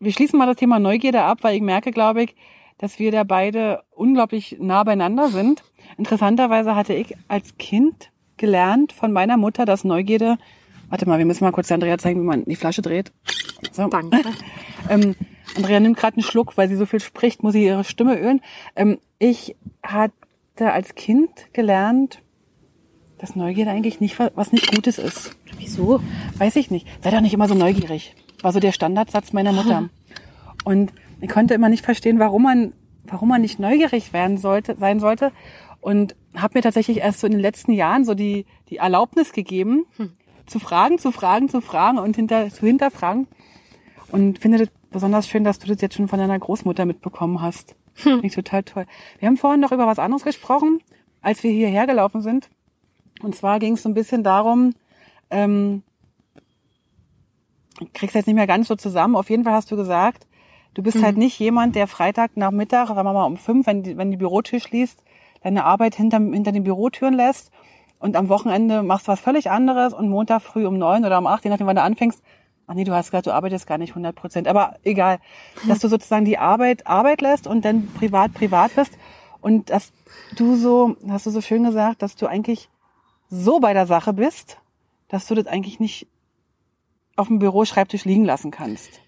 wir schließen mal das Thema Neugierde ab, weil ich merke, glaube ich, dass wir da beide unglaublich nah beieinander sind. Interessanterweise hatte ich als Kind gelernt von meiner Mutter, dass Neugierde, warte mal, wir müssen mal kurz der Andrea zeigen, wie man die Flasche dreht. So. danke. Ähm, Andrea nimmt gerade einen Schluck, weil sie so viel spricht, muss sie ihre Stimme ölen. Ähm, ich hatte als Kind gelernt, dass Neugierde eigentlich nicht wa- was nicht Gutes ist. Wieso? Weiß ich nicht. Sei doch nicht immer so neugierig. War so der Standardsatz meiner Mutter. Und ich konnte immer nicht verstehen, warum man, warum man nicht neugierig werden sollte, sein sollte. Und habe mir tatsächlich erst so in den letzten Jahren so die, die Erlaubnis gegeben, zu fragen, zu fragen, zu fragen und hinter, zu hinterfragen. Und finde das besonders schön, dass du das jetzt schon von deiner Großmutter mitbekommen hast. Finde ich total toll. Wir haben vorhin noch über was anderes gesprochen, als wir hierher gelaufen sind. Und zwar ging es so ein bisschen darum, ähm, ich krieg's jetzt nicht mehr ganz so zusammen. Auf jeden Fall hast du gesagt, du bist halt nicht jemand, der Freitag nach Mittag, sagen wir mal um fünf, wenn die, wenn die Bürotür schließt, deine Arbeit hinter, hinter den Bürotüren lässt und am Wochenende machst du was völlig anderes und Montag früh um neun oder um acht, je nachdem, wann du anfängst. Ach nee, du hast gesagt, du arbeitest gar nicht 100 Prozent. Aber egal, dass du sozusagen die Arbeit Arbeit lässt und dann privat privat bist und dass du so, hast du so schön gesagt, dass du eigentlich so bei der Sache bist, dass du das eigentlich nicht auf dem Büroschreibtisch liegen lassen kannst.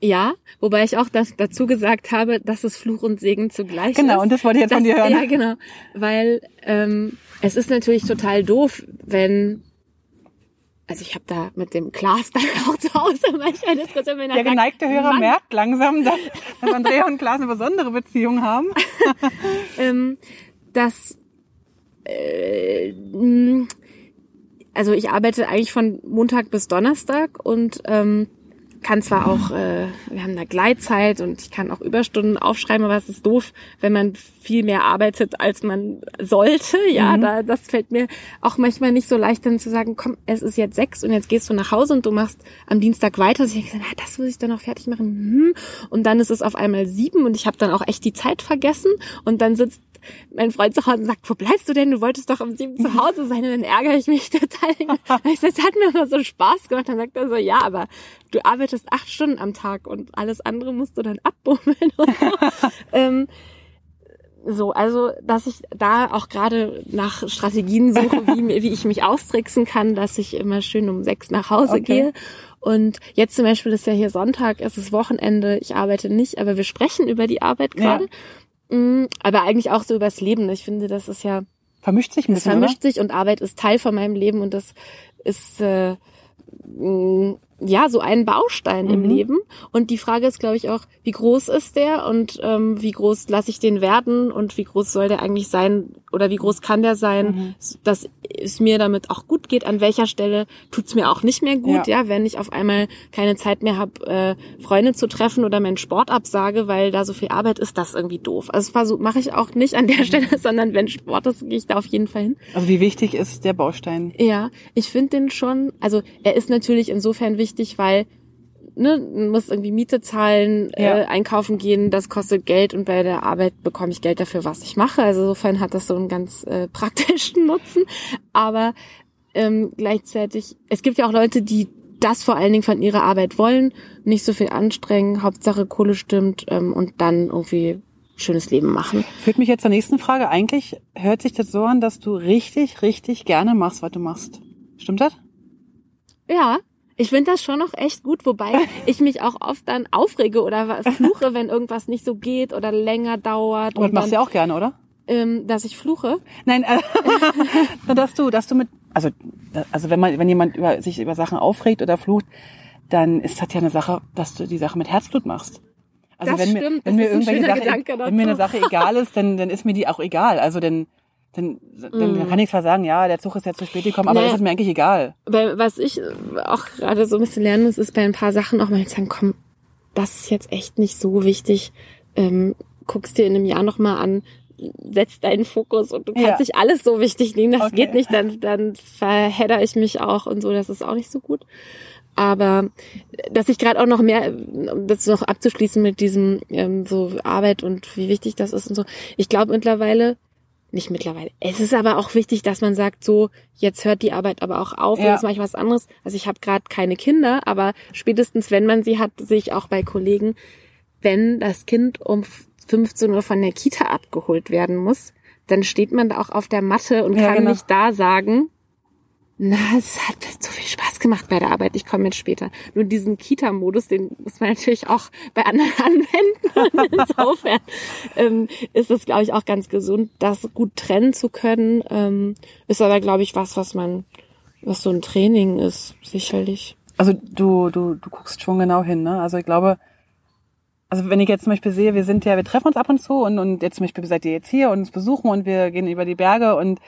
Ja, wobei ich auch das dazu gesagt habe, dass es Fluch und Segen zugleich ist. Genau, und das wollte ich jetzt von Das- dir hören. Ja, genau. Weil ähm, es ist natürlich total doof, wenn also ich habe da mit dem Klaas dann auch zu Hause manchmal Diskussion, wenn er Der sagt, geneigte Hörer Mann, merkt langsam, dass, dass Andrea und Klaas eine besondere Beziehung haben. ähm, dass äh, mh, also ich arbeite eigentlich von Montag bis Donnerstag und ähm, kann zwar auch, äh, wir haben da Gleitzeit und ich kann auch Überstunden aufschreiben, aber es ist doof, wenn man viel mehr arbeitet, als man sollte. Ja, Mhm. da, das fällt mir auch manchmal nicht so leicht, dann zu sagen, komm, es ist jetzt sechs und jetzt gehst du nach Hause und du machst am Dienstag weiter. Also ich denke, na, das muss ich dann noch fertig machen. Hm. Und dann ist es auf einmal sieben und ich habe dann auch echt die Zeit vergessen und dann sitzt mein Freund zu Hause und sagt, wo bleibst du denn? Du wolltest doch um sieben zu Hause sein. Und dann ärgere ich mich total. Ich sag, das hat mir immer so Spaß gemacht. Dann sagt er so, ja, aber du arbeitest acht Stunden am Tag und alles andere musst du dann abbummeln und so. ähm, so, also, dass ich da auch gerade nach Strategien suche, wie, mir- wie ich mich austricksen kann, dass ich immer schön um sechs nach Hause Okay. gehe. Und jetzt zum Beispiel ist ja hier Sonntag, es ist Wochenende, ich arbeite nicht, aber wir sprechen über die Arbeit Ja. gerade. Mm, Aber eigentlich auch so übers Leben. Ich finde, das ist ja, Vermischt sich ein bisschen, vermischt sich und Arbeit ist Teil von meinem Leben und das ist äh, mh, ja so ein Baustein im Mhm. Leben. Und die Frage ist, glaube ich, auch, wie groß ist der und ähm, wie groß lasse ich den werden und wie groß soll der eigentlich sein oder wie groß kann der sein, Mhm. dass es mir damit auch gut geht. An welcher Stelle tut's mir auch nicht mehr gut, Ja. ja, wenn ich auf einmal keine Zeit mehr habe, äh, Freunde zu treffen oder meinen Sport absage, weil da so viel Arbeit ist, das irgendwie doof. Also das mache ich auch nicht an Mhm. der Stelle, sondern wenn Sport ist, gehe ich da auf jeden Fall hin. Also wie wichtig ist der Baustein? Ja, ich finde den schon, also er ist natürlich insofern wichtig, weil ne, man muss irgendwie Miete zahlen, Ja. äh, einkaufen gehen, das kostet Geld und bei der Arbeit bekomme ich Geld dafür, was ich mache. Also insofern hat das so einen ganz äh, praktischen Nutzen. Aber ähm, gleichzeitig, es gibt ja auch Leute, die das vor allen Dingen von ihrer Arbeit wollen, nicht so viel anstrengen, Hauptsache Kohle stimmt ähm, und dann irgendwie schönes Leben machen. Führt mich jetzt zur nächsten Frage. Eigentlich hört sich das so an, dass du richtig, richtig gerne machst, was du machst. Stimmt das? Ja, ich finde das schon noch echt gut, wobei ich mich auch oft dann aufrege oder fluche, wenn irgendwas nicht so geht oder länger dauert. Aber das und machst du ja auch gerne, oder? ähm, dass ich fluche. Nein, äh, dass du, dass du mit, also, also wenn man, wenn jemand über, sich über Sachen aufregt oder flucht, dann ist das ja eine Sache, dass du die Sache mit Herzblut machst. Also Das wenn mir, stimmt, wenn das mir ist ein irgendwelche Sache, wenn mir eine. Sache egal ist, dann, dann ist mir die auch egal. Also dann, dann, dann Mm. kann ich zwar sagen, ja, der Zug ist ja zu spät gekommen, aber Nee. das ist mir eigentlich egal. Weil was ich auch gerade so ein bisschen lernen muss, ist bei ein paar Sachen auch mal zu sagen, komm, das ist jetzt echt nicht so wichtig. Ähm, guckst dir in einem Jahr nochmal an, setz deinen Fokus und du kannst Ja. nicht alles so wichtig nehmen. Das Okay. geht nicht, dann, dann verhedder ich mich auch und so, das ist auch nicht so gut. Aber dass ich gerade auch noch mehr, um das noch abzuschließen mit diesem ähm, so Arbeit und wie wichtig das ist und so. Ich glaube mittlerweile, nicht mittlerweile. Es ist aber auch wichtig, dass man sagt, so jetzt hört die Arbeit aber auch auf, Ja. jetzt mache ich was anderes. Also ich habe gerade keine Kinder, aber spätestens wenn man sie hat, sehe ich auch bei Kollegen, wenn das Kind um 15 Uhr von der Kita abgeholt werden muss, dann steht man da auch auf der Matte und Ja, kann genau. nicht da sagen, na, es hat so viel Spaß gemacht bei der Arbeit, ich komme jetzt später. Nur diesen Kita-Modus, den muss man natürlich auch bei anderen anwenden. Insofern ähm, ist es, glaube ich, auch ganz gesund, das gut trennen zu können. Ähm, ist aber, glaube ich, was, was man, was so ein Training ist, sicherlich. Also du, du, du guckst schon genau hin, ne? Also ich glaube, also wenn ich jetzt zum Beispiel sehe, wir sind ja, wir treffen uns ab und zu und, und jetzt zum Beispiel seid ihr jetzt hier und uns besuchen und wir gehen über die Berge und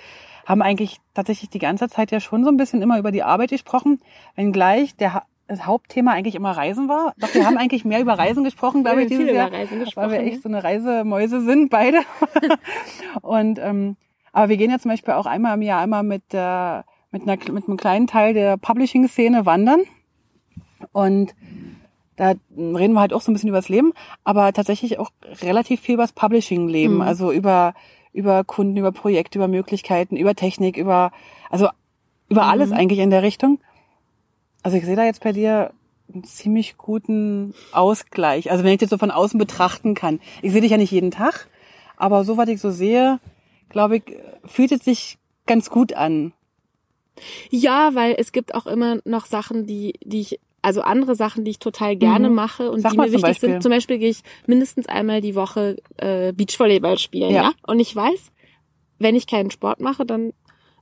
haben eigentlich tatsächlich die ganze Zeit ja schon so ein bisschen immer über die Arbeit gesprochen, wenngleich der Ha- das Hauptthema eigentlich immer Reisen war. Doch wir haben eigentlich mehr über Reisen gesprochen, glaube ich, dieses Jahr, weil wir echt so eine Reisemäuse sind, beide. und ähm, aber wir gehen ja zum Beispiel auch einmal im Jahr einmal mit der mit einer mit einem kleinen Teil der Publishing-Szene wandern. Und da reden wir halt auch so ein bisschen über das Leben, aber tatsächlich auch relativ viel über das Publishing-Leben, Mhm. also über über Kunden, über Projekte, über Möglichkeiten, über Technik, über also über alles Mhm. eigentlich in der Richtung. Also ich sehe da jetzt bei dir einen ziemlich guten Ausgleich. Also wenn ich das so von außen betrachten kann. Ich sehe dich ja nicht jeden Tag, aber so was ich so sehe, glaube ich, fühlt es sich ganz gut an. Ja, weil es gibt auch immer noch Sachen, die, die ich, also andere Sachen, die ich total gerne Mhm. mache und Sag die mir wichtig Beispiel. sind. Zum Beispiel gehe ich mindestens einmal die Woche äh, Beachvolleyball spielen, Ja. ja. Und ich weiß, wenn ich keinen Sport mache, dann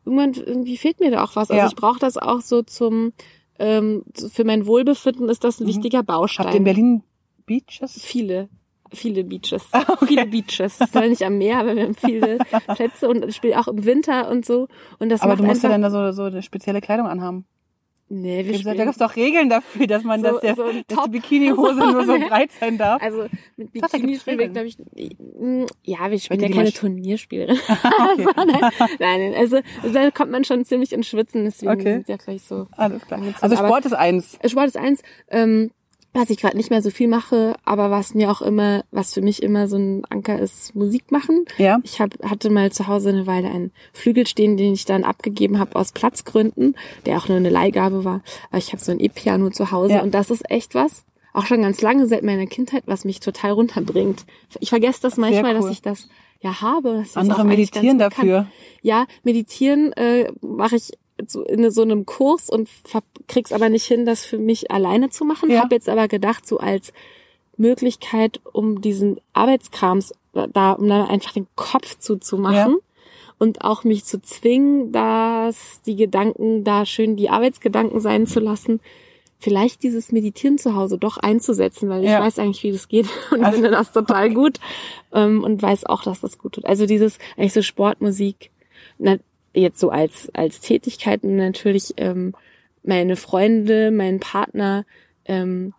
irgendwann irgendwie fehlt mir da auch was. Also Ja. ich brauche das auch so zum ähm, für mein Wohlbefinden ist das ein Mhm. wichtiger Baustein. Habt ihr in Berlin Beaches? Viele, viele Beaches. Viele Beaches. Zwar nicht am Meer, aber wir haben viele Plätze und ich spiele auch im Winter und so. Und das Aber du musst ja dann da so, so eine spezielle Kleidung anhaben. Nee, wir Da spielen. gibt es doch Regeln dafür, dass man, So- dass, der, so dass die Bikinihose nur so breit sein darf. Also mit da Bikini spielen wir, glaube ich, mm, ja, wir spielen ja keine Turnierspielerin. Okay. nein, nein, nein, also da kommt man schon ziemlich ins Schwitzen, deswegen Okay. sind ja gleich so. Alles klar. angezogen. Also Aber- Sport ist eins. Sport ist eins, ähm, was ich gerade nicht mehr so viel mache, aber was mir auch immer, was für mich immer so ein Anker ist, Musik machen. Ja. Ich hab, hatte mal zu Hause eine Weile einen Flügel stehen, den ich dann abgegeben habe aus Platzgründen, der auch nur eine Leihgabe war. Aber ich habe so ein E-Piano zu Hause Ja. und das ist echt was, auch schon ganz lange seit meiner Kindheit, was mich total runterbringt. Ich vergesse das manchmal, cool. dass ich das ja habe. Andere meditieren gut kann. dafür. Ja, meditieren äh, mache ich so in so einem Kurs und krieg's aber nicht hin, das für mich alleine zu machen. Ja. Hab jetzt aber gedacht, so als Möglichkeit, um diesen Arbeitskrams da, um dann einfach den Kopf zuzumachen Ja. und auch mich zu zwingen, dass die Gedanken da schön die Arbeitsgedanken sein zu lassen, vielleicht dieses Meditieren zu Hause doch einzusetzen, weil ich Ja. weiß eigentlich, wie das geht und Also- finde das total gut ähm, und weiß auch, dass das gut tut. Also dieses eigentlich so Sportmusik, na, jetzt so als als Tätigkeiten natürlich ähm, meine Freunde, mein Partner, ähm,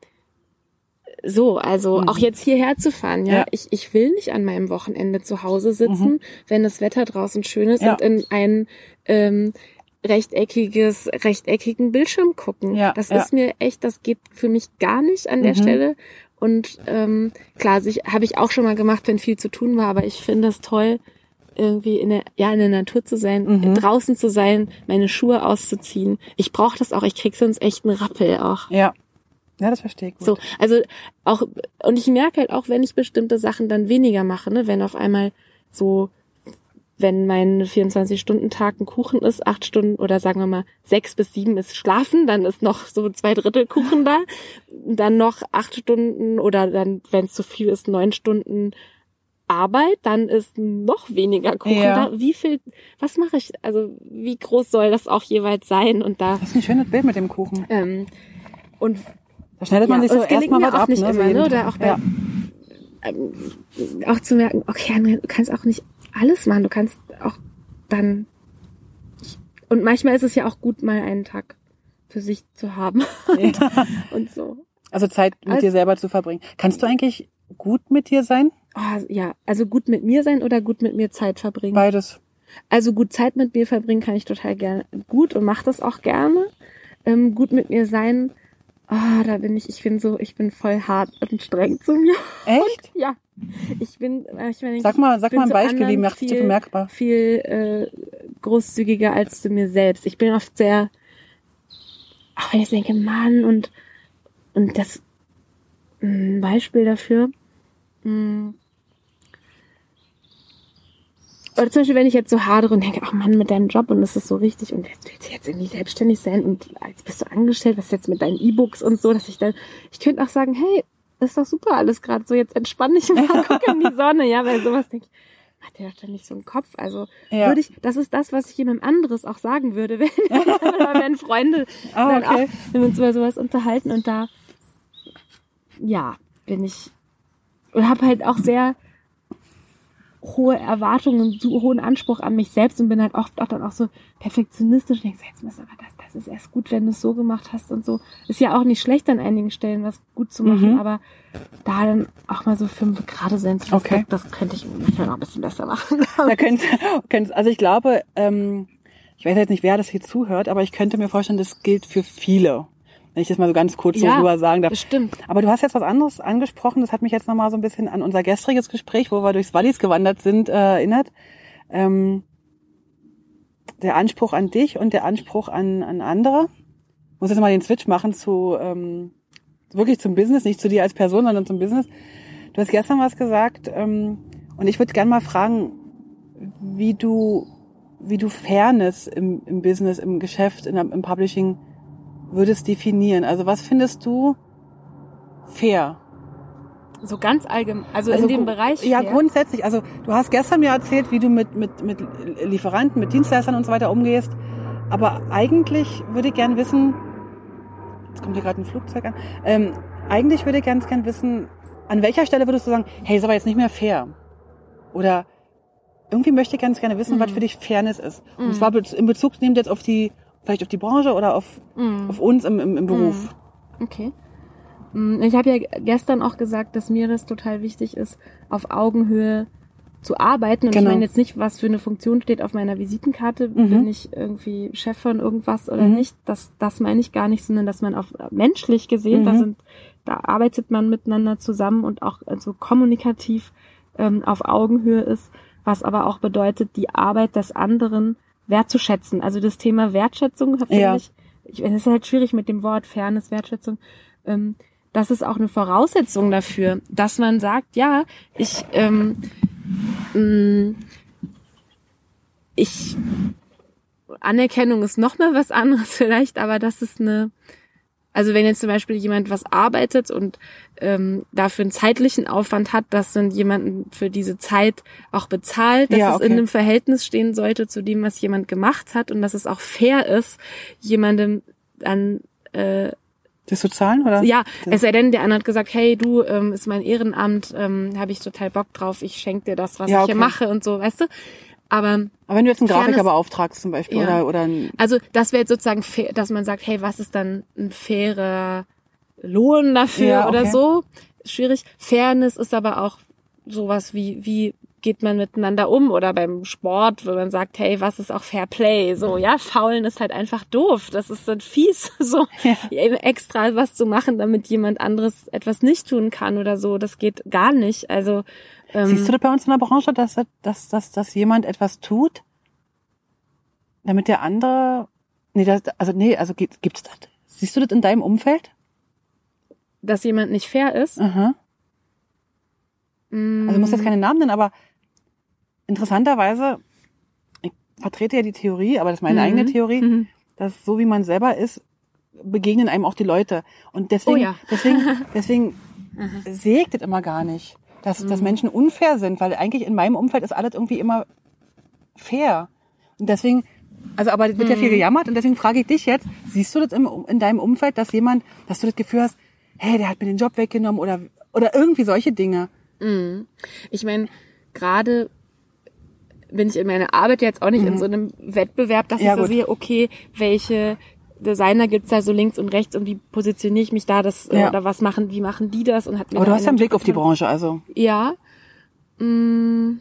so, also Mhm. auch jetzt hierher zu fahren, ja. Ja. Ich, ich will nicht an meinem Wochenende zu Hause sitzen, wenn das Wetter draußen schön ist Mhm. Ja. und in ein ähm, rechteckiges, rechteckigen Bildschirm gucken. Ja, das ja. ist mir echt, das geht für mich gar nicht an der Mhm. Stelle. Und ähm, klar, sich habe ich auch schon mal gemacht, wenn viel zu tun war, aber ich finde es toll, irgendwie in der, ja, in der Natur zu sein, Mhm. draußen zu sein, meine Schuhe auszuziehen. Ich brauche das auch, ich krieg sonst echt einen Rappel auch. Ja. Ja, das verstehe ich gut. So, also auch, und ich merke halt auch, wenn ich bestimmte Sachen dann weniger mache, ne, wenn auf einmal so, wenn mein 24-Stunden-Tag ein Kuchen ist, acht Stunden oder sagen wir mal sechs bis sieben ist Schlafen, dann ist noch so zwei Drittel Kuchen da, dann noch acht Stunden oder dann, wenn es zu viel ist, neun Stunden Arbeit, dann ist noch weniger Kuchen Ja. da. Wie viel, was mache ich, also wie groß soll das auch jeweils sein? Und da Das ist ein schönes Bild mit dem Kuchen. ähm, und Da schneidet man Ja, sich so erstmal was auch ab, nicht ne? immer, ne? Oder auch bei- ja. ähm, auch zu merken, okay, Andrea, du kannst auch nicht alles machen. Du kannst auch dann. Und manchmal ist es ja auch gut, mal einen Tag für sich zu haben. und, und so. Also Zeit mit Also- dir selber zu verbringen. Kannst du eigentlich gut mit dir sein? Ah, ja, also gut mit mir sein oder gut mit mir Zeit verbringen. Beides. Also gut Zeit mit mir verbringen kann ich total gerne gut und mache das auch gerne. Ähm, gut mit mir sein, ah, da bin ich, ich bin so, ich bin voll hart und streng zu mir. Echt? Ja, ich bin, äh, ich meine, Sag mal, sag bin mal ein Beispiel, wie macht das viel- bemerkbar? viel äh, großzügiger als zu mir selbst. Ich bin oft sehr, auch wenn ich denke, Mann, und, und das ein Beispiel dafür. Mh, Oder zum Beispiel, wenn ich jetzt so hadere und denke, ach Mann, mit deinem Job und das ist so richtig und jetzt willst du jetzt irgendwie selbstständig sein und jetzt bist du angestellt, was ist jetzt mit deinen E-Books und so, dass ich dann, ich könnte auch sagen, hey, das ist doch super alles gerade so, jetzt entspann dich mal, guck in die Sonne, ja, weil sowas denke ich, hat der doch dann nicht so einen Kopf. Also Ja. würde ich, das ist das, was ich jemandem anderes auch sagen würde, wenn, wenn Freunde dann okay. auch, wenn wir uns über sowas unterhalten und da, ja, bin ich, und habe halt auch sehr hohe Erwartungen und so hohen Anspruch an mich selbst und bin halt oft auch dann auch so perfektionistisch und denke, jetzt muss aber das, das ist erst gut, wenn du es so gemacht hast und so. Ist ja auch nicht schlecht an einigen Stellen, was gut zu machen, Mhm. aber da dann auch mal so fünf Grad sein zu Okay. das könnte ich manchmal noch ein bisschen besser machen. Da könnt, könnt, also ich glaube, ähm, ich weiß jetzt nicht, wer das hier zuhört, aber ich könnte mir vorstellen, das gilt für viele. Wenn ich das mal so ganz kurz so Ja, rüber sagen darf. Bestimmt. Aber du hast jetzt was anderes angesprochen, das hat mich jetzt nochmal so ein bisschen an unser gestriges Gespräch, wo wir durchs Wallis gewandert sind, äh, erinnert. Ähm, der Anspruch an dich und der Anspruch an, an andere. Ich muss jetzt mal den Switch machen zu ähm, wirklich zum Business, nicht zu dir als Person, sondern zum Business. Du hast gestern was gesagt ähm, und ich würde gerne mal fragen, wie du wie du Fairness im, im Business, im Geschäft, in, im Publishing würdest definieren. Also was findest du fair? So ganz allgemein, also, Also in dem gru- Bereich. Ja, fair. grundsätzlich. Also du hast gestern mir erzählt, wie du mit, mit, mit Lieferanten, mit Dienstleistern und so weiter umgehst. Aber eigentlich würde ich gern wissen, jetzt kommt hier gerade ein Flugzeug an, ähm, eigentlich würde ich ganz gern wissen, an welcher Stelle würdest du sagen, hey, ist aber jetzt nicht mehr fair? Oder irgendwie möchte ich ganz gerne wissen, Mhm. was für dich Fairness ist. Und Mhm. zwar in Bezug nehmt jetzt auf die, vielleicht auf die Branche oder auf, Mhm. auf uns im, im, im Beruf. Okay. Mm, Ich habe ja gestern auch gesagt, dass mir das total wichtig ist, auf Augenhöhe zu arbeiten. Und Genau. ich meine jetzt nicht, was für eine Funktion steht auf meiner Visitenkarte, Mhm. bin ich irgendwie Chef von irgendwas oder Mhm. nicht. Das, das meine ich gar nicht, sondern dass man auf menschlich gesehen, da Mhm. sind, da arbeitet man miteinander zusammen und auch also kommunikativ ähm, auf Augenhöhe ist, was aber auch bedeutet, die Arbeit des anderen wertzuschätzen. Also das Thema Wertschätzung finde Ja. ich, es ist halt schwierig mit dem Wort Fairness, Wertschätzung. Ähm, das ist auch eine Voraussetzung dafür, dass man sagt, ja, ich, ähm, mh, ich, Anerkennung ist noch mal was anderes vielleicht, aber das ist eine, also wenn jetzt zum Beispiel jemand was arbeitet und ähm, dafür einen zeitlichen Aufwand hat, dass dann jemanden für diese Zeit auch bezahlt, dass Ja, es okay. in einem Verhältnis stehen sollte zu dem, was jemand gemacht hat und dass es auch fair ist, jemandem dann äh, Das zu zahlen, oder? ja, es sei denn, der andere hat gesagt, hey, du, ähm, ist mein Ehrenamt, ähm, habe ich total Bock drauf, ich schenke dir das, was Ja, ich hier okay. mache und so, weißt du? Aber Aber wenn du jetzt einen Grafiker Fairness- beauftragst zum Beispiel Ja. oder, oder ein, also das wäre jetzt sozusagen fair, dass man sagt, hey, was ist dann ein fairer Lohn dafür Ja, okay. oder so? Schwierig. Fairness ist aber auch sowas wie, wie geht man miteinander um oder beim Sport, wo man sagt, hey, was ist auch Fair Play? So, ja, faulen ist halt einfach doof. Das ist dann fies, so eben extra was zu machen, damit jemand anderes etwas nicht tun kann oder so. Das geht gar nicht. Also, ähm, Siehst du das bei uns in der Branche, dass, dass, dass, dass jemand etwas tut, damit der andere, nee, das, also nee, also gibt, gibt's das? Siehst du das in deinem Umfeld? dass jemand nicht fair ist? Aha. Mm, Also du musst jetzt keine Namen nennen, aber interessanterweise, ich vertrete ja die Theorie, aber das ist meine Mhm. eigene Theorie, Mhm. dass so wie man selber ist, begegnen einem auch die Leute. Und deswegen, Oh ja. deswegen, deswegen das immer gar nicht, dass, dass Mhm. Menschen unfair sind, weil eigentlich in meinem Umfeld ist alles irgendwie immer fair. Und deswegen, also aber wird ja viel Mhm. gejammert und deswegen frage ich dich jetzt, siehst du das im, in deinem Umfeld, dass jemand, dass du das Gefühl hast, hey, der hat mir den Job weggenommen oder, oder irgendwie solche Dinge. Mhm. Ich meine, gerade bin ich in meiner Arbeit jetzt auch nicht in so einem Wettbewerb, dass Mhm. Ja, ich so gut. sehe, okay, welche Designer gibt's da so links und rechts und wie positioniere ich mich da das Ja. oder was machen, wie machen die das und hat mir Aber du hast ja einen Blick auf die. Branche, also. Ja. Mm,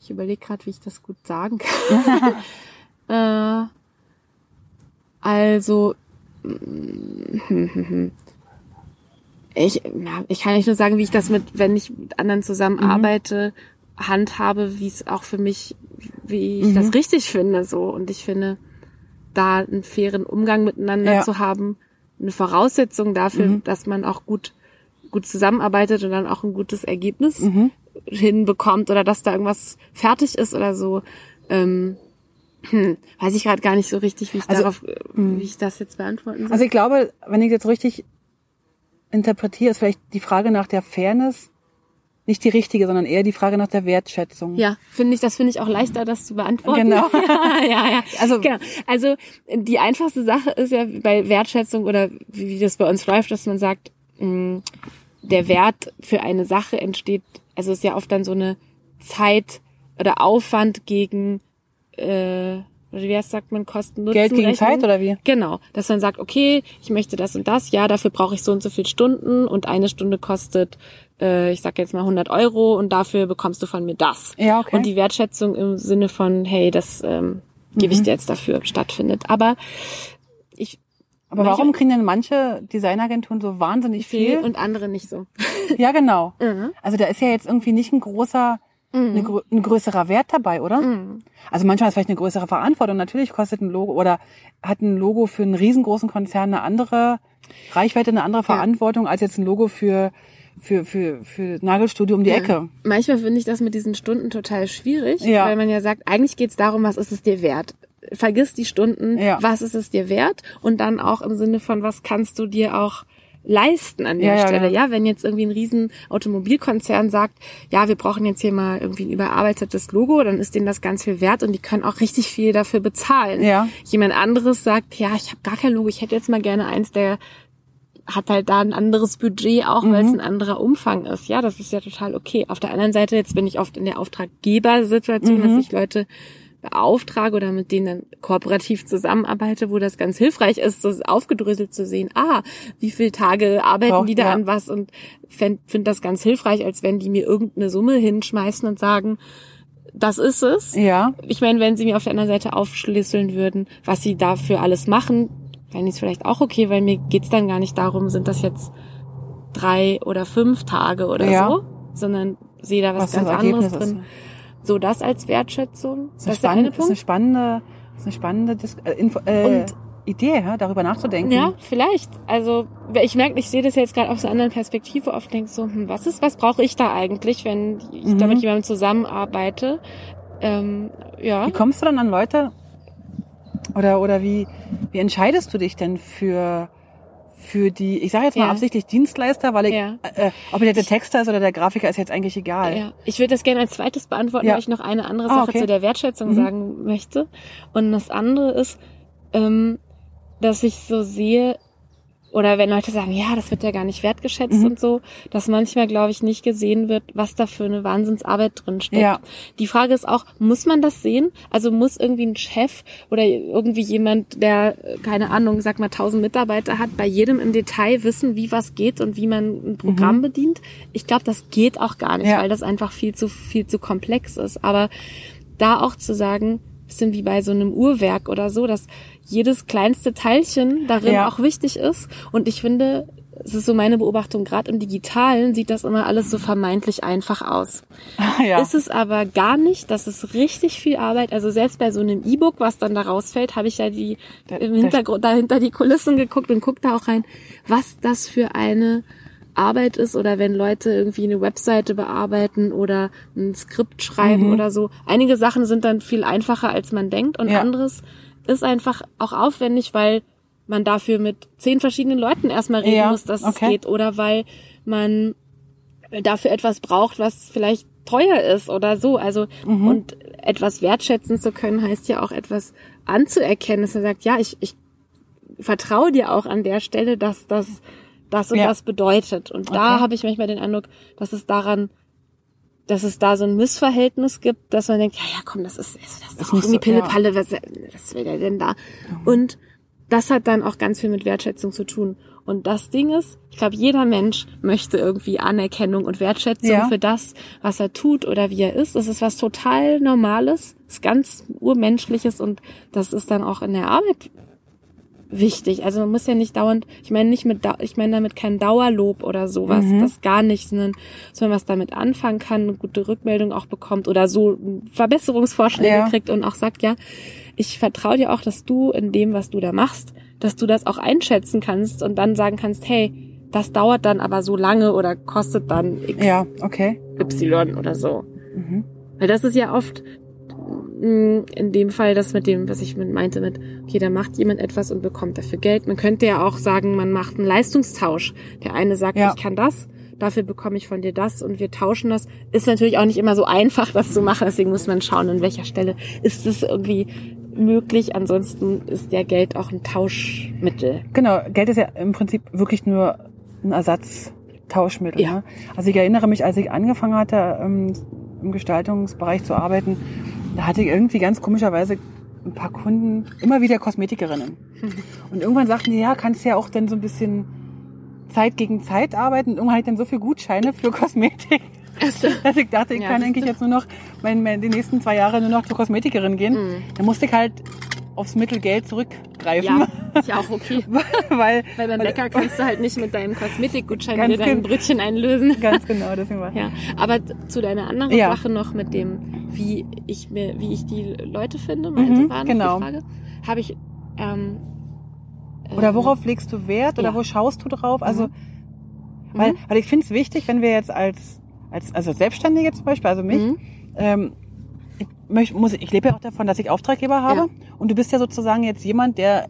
Ich überlege gerade, wie ich das gut sagen kann. äh, also, mm, ich, ja, ich kann nicht nur sagen, wie ich das mit, wenn ich mit anderen zusammenarbeite, handhabe, wie es auch für mich, wie ich das richtig finde, so. Und ich finde, da einen fairen Umgang miteinander Ja. zu haben, eine Voraussetzung dafür, dass man auch gut, gut zusammenarbeitet und dann auch ein gutes Ergebnis hinbekommt oder dass da irgendwas fertig ist oder so. Ähm, hm, weiß ich gerade gar nicht so richtig, wie ich Also, darauf, äh, wie ich das jetzt beantworten soll. Also ich glaube, wenn ich jetzt richtig interpretiere, ist vielleicht die Frage nach der Fairness nicht die richtige, sondern eher die Frage nach der Wertschätzung. Ja, finde ich, das finde ich auch leichter, das zu beantworten. Genau. ja, ja, ja. Also- genau. Also die einfachste Sache ist ja bei Wertschätzung oder wie, das bei uns läuft, dass man sagt, mh, der Wert für eine Sache entsteht, also ist ja oft dann so eine Zeit oder Aufwand gegen äh, oder wie heißt, sagt man, Kosten Nutzen Geld gegen. Zeit oder wie? Genau, dass man sagt, okay, ich möchte das und das, ja, dafür brauche ich so und so viel Stunden und eine Stunde kostet, äh, ich sag jetzt mal 100 Euro und dafür bekommst du von mir das. Ja, okay. Und die Wertschätzung im Sinne von, hey, das ähm, gebe Mhm. ich dir jetzt dafür stattfindet. Aber ich Aber Manche- warum kriegen denn manche Designagenturen so wahnsinnig viel viel? und andere nicht so. ja, genau. Mhm. Also da ist ja jetzt irgendwie nicht ein großer, eine, grö- ein größerer Wert dabei, oder? Mhm. Also manchmal ist vielleicht eine größere Verantwortung. Natürlich kostet ein Logo oder hat ein Logo für einen riesengroßen Konzern eine andere Reichweite, eine andere Verantwortung als jetzt ein Logo für für für für Nagelstudio um die Ecke. Manchmal finde ich das mit diesen Stunden total schwierig, Ja. weil man ja sagt, eigentlich geht es darum, was ist es dir wert? Vergiss die Stunden, Ja. was ist es dir wert? Und dann auch im Sinne von, was kannst du dir auch leisten an der Ja, ja, Stelle. genau. Ja, wenn jetzt irgendwie ein riesen Automobilkonzern sagt, ja, wir brauchen jetzt hier mal irgendwie ein überarbeitetes Logo, dann ist denen das ganz viel wert und die können auch richtig viel dafür bezahlen. Ja. Jemand anderes sagt, ja, ich habe gar kein Logo, ich hätte jetzt mal gerne eins, der hat halt da ein anderes Budget, auch weil es ein anderer Umfang ist. Ja, das ist ja total okay. Auf der anderen Seite, jetzt bin ich oft in der Auftraggebersituation, dass ich Leute beauftrage oder mit denen dann kooperativ zusammenarbeite, wo das ganz hilfreich ist, so aufgedröselt zu sehen, ah, wie viele Tage arbeiten Braucht- die da ja. an was und finde find das ganz hilfreich, als wenn die mir irgendeine Summe hinschmeißen und sagen, das ist es. Ja. Ich meine, wenn sie mir auf der anderen Seite aufschlüsseln würden, was sie dafür alles machen, fände ich es vielleicht auch okay, weil mir geht's dann gar nicht darum, sind das jetzt drei oder fünf Tage oder Ja. so, sondern sehe da was, Was das ganz anderes drin. So das als Wertschätzung. Das Das ist, der spannend, eine ist eine spannende, ist eine spannende Dis äh, Info, äh, Und- Idee, ja, darüber nachzudenken. Ja, vielleicht. Also ich merke, ich sehe das jetzt gerade aus einer anderen Perspektive oft denke so, hm, was ist, was brauche ich da eigentlich, wenn ich Mhm. da mit jemandem zusammenarbeite? Ähm, ja. Wie kommst du dann an Leute oder oder wie wie entscheidest du dich denn für für die, ich sage jetzt mal Ja. absichtlich Dienstleister, weil ich, Ja. äh, ob der, der Texter ist oder der Grafiker, ist jetzt eigentlich egal. Ja, ich würde das gerne als zweites beantworten, Ja. weil ich noch eine andere Ah, Sache okay. zu der Wertschätzung Mhm. sagen möchte. Und das andere ist, ähm, dass ich so sehe, oder wenn Leute sagen, ja, das wird ja gar nicht wertgeschätzt Mhm. und so, dass manchmal, glaube ich, nicht gesehen wird, was da für eine Wahnsinnsarbeit drin steckt. Ja. Die Frage ist auch, muss man das sehen? Also muss irgendwie ein Chef oder irgendwie jemand, der, äh, keine Ahnung, sag mal, tausend Mitarbeiter hat, bei jedem im Detail wissen, wie was geht und wie man ein Programm bedient? Ich glaube, das geht auch gar nicht, Mhm. Ja. weil das einfach viel zu, viel zu komplex ist. Aber da auch zu sagen, bisschen wie bei so einem Uhrwerk oder so, dass jedes kleinste Teilchen darin Ja. auch wichtig ist. Und ich finde, es ist so meine Beobachtung, gerade im Digitalen sieht das immer alles so vermeintlich einfach aus. ja. Ist es aber gar nicht, das ist richtig viel Arbeit. Also selbst bei so einem E-Book, was dann da rausfällt, habe ich ja die im Hintergrund dahinter die Kulissen geguckt und guck da auch rein, was das für eine Arbeit ist oder wenn Leute irgendwie eine Webseite bearbeiten oder ein Skript schreiben Mhm. oder so. Einige Sachen sind dann viel einfacher, als man denkt und Ja. anderes ist einfach auch aufwendig, weil man dafür mit zehn verschiedenen Leuten erstmal reden Ja, muss, dass es okay. geht oder weil man dafür etwas braucht, was vielleicht teuer ist oder so. Also Mhm. und etwas wertschätzen zu können, heißt ja auch etwas anzuerkennen, dass man sagt, ja, ich, ich vertraue dir auch an der Stelle, dass das das und Ja. das bedeutet. Und da Okay. habe ich manchmal den Eindruck, dass es daran, dass es da so ein Missverhältnis gibt, dass man denkt, ja, ja, komm, das ist, also das ist Ist doch irgendwie so- ja. Pille-Palle, was, was will der denn da? Und das hat dann auch ganz viel mit Wertschätzung zu tun. Und das Ding ist, ich glaube, jeder Mensch möchte irgendwie Anerkennung und Wertschätzung Ja. für das, was er tut oder wie er ist. Das ist was total Normales, ist ganz urmenschliches und das ist dann auch in der Arbeit wichtig. Also man muss ja nicht dauernd, ich meine nicht mit, ich meine damit kein Dauerlob oder sowas, Mhm. das gar nicht, sondern dass man was damit anfangen kann, eine gute Rückmeldung auch bekommt oder so Verbesserungsvorschläge Ja. kriegt und auch sagt, ja, ich vertraue dir auch, dass du in dem, was du da machst, dass du das auch einschätzen kannst und dann sagen kannst, hey, das dauert dann aber so lange oder kostet dann X, Ja, okay. Y oder so. Mhm. Weil das ist ja oft in dem Fall das mit dem, was ich meinte mit, okay, da macht jemand etwas und bekommt dafür Geld. Man könnte ja auch sagen, man macht einen Leistungstausch. Der eine sagt, Ja. ich kann das, dafür bekomme ich von dir das und wir tauschen das. Ist natürlich auch nicht immer so einfach, das zu machen. Deswegen muss man schauen, an welcher Stelle ist es irgendwie möglich. Ansonsten ist ja Geld auch ein Tauschmittel. Genau, Geld ist ja im Prinzip wirklich nur ein Ersatztauschmittel. Ja. Ne? Also ich erinnere mich, als ich angefangen hatte, ähm, im Gestaltungsbereich zu arbeiten, da hatte ich irgendwie ganz komischerweise ein paar Kunden, immer wieder Kosmetikerinnen. Und irgendwann sagten die, ja, kannst ja auch dann so ein bisschen Zeit gegen Zeit arbeiten. Und irgendwann hatte ich dann so viel Gutscheine für Kosmetik, dass ich dachte, ich Ja, kann eigentlich jetzt nur noch mein, mein, die nächsten zwei Jahre nur noch zur Kosmetikerin gehen. Mhm. Dann musste ich halt aufs Mittel Geld zurückgreifen. Ja, ist ja auch okay. weil, Weil beim Bäcker kannst du halt nicht mit deinem Kosmetikgutschein dir dein gen- Brötchen einlösen. Ganz genau, deswegen war Ja, aber zu deiner anderen Ja. Sache noch mit dem, wie ich mir, wie ich die Leute finde, meinte Mhm, war genau. Frage, habe ich ähm, Oder ähm, worauf legst du Wert oder ja. wo schaust du drauf? Also, Mhm. weil, Mhm. weil ich finde es wichtig, wenn wir jetzt als, als also Selbstständige zum Beispiel, also mich, Mhm. ähm, ich, möcht, muss, ich lebe ja auch davon, dass ich Auftraggeber habe. Ja. Und du bist ja sozusagen jetzt jemand, der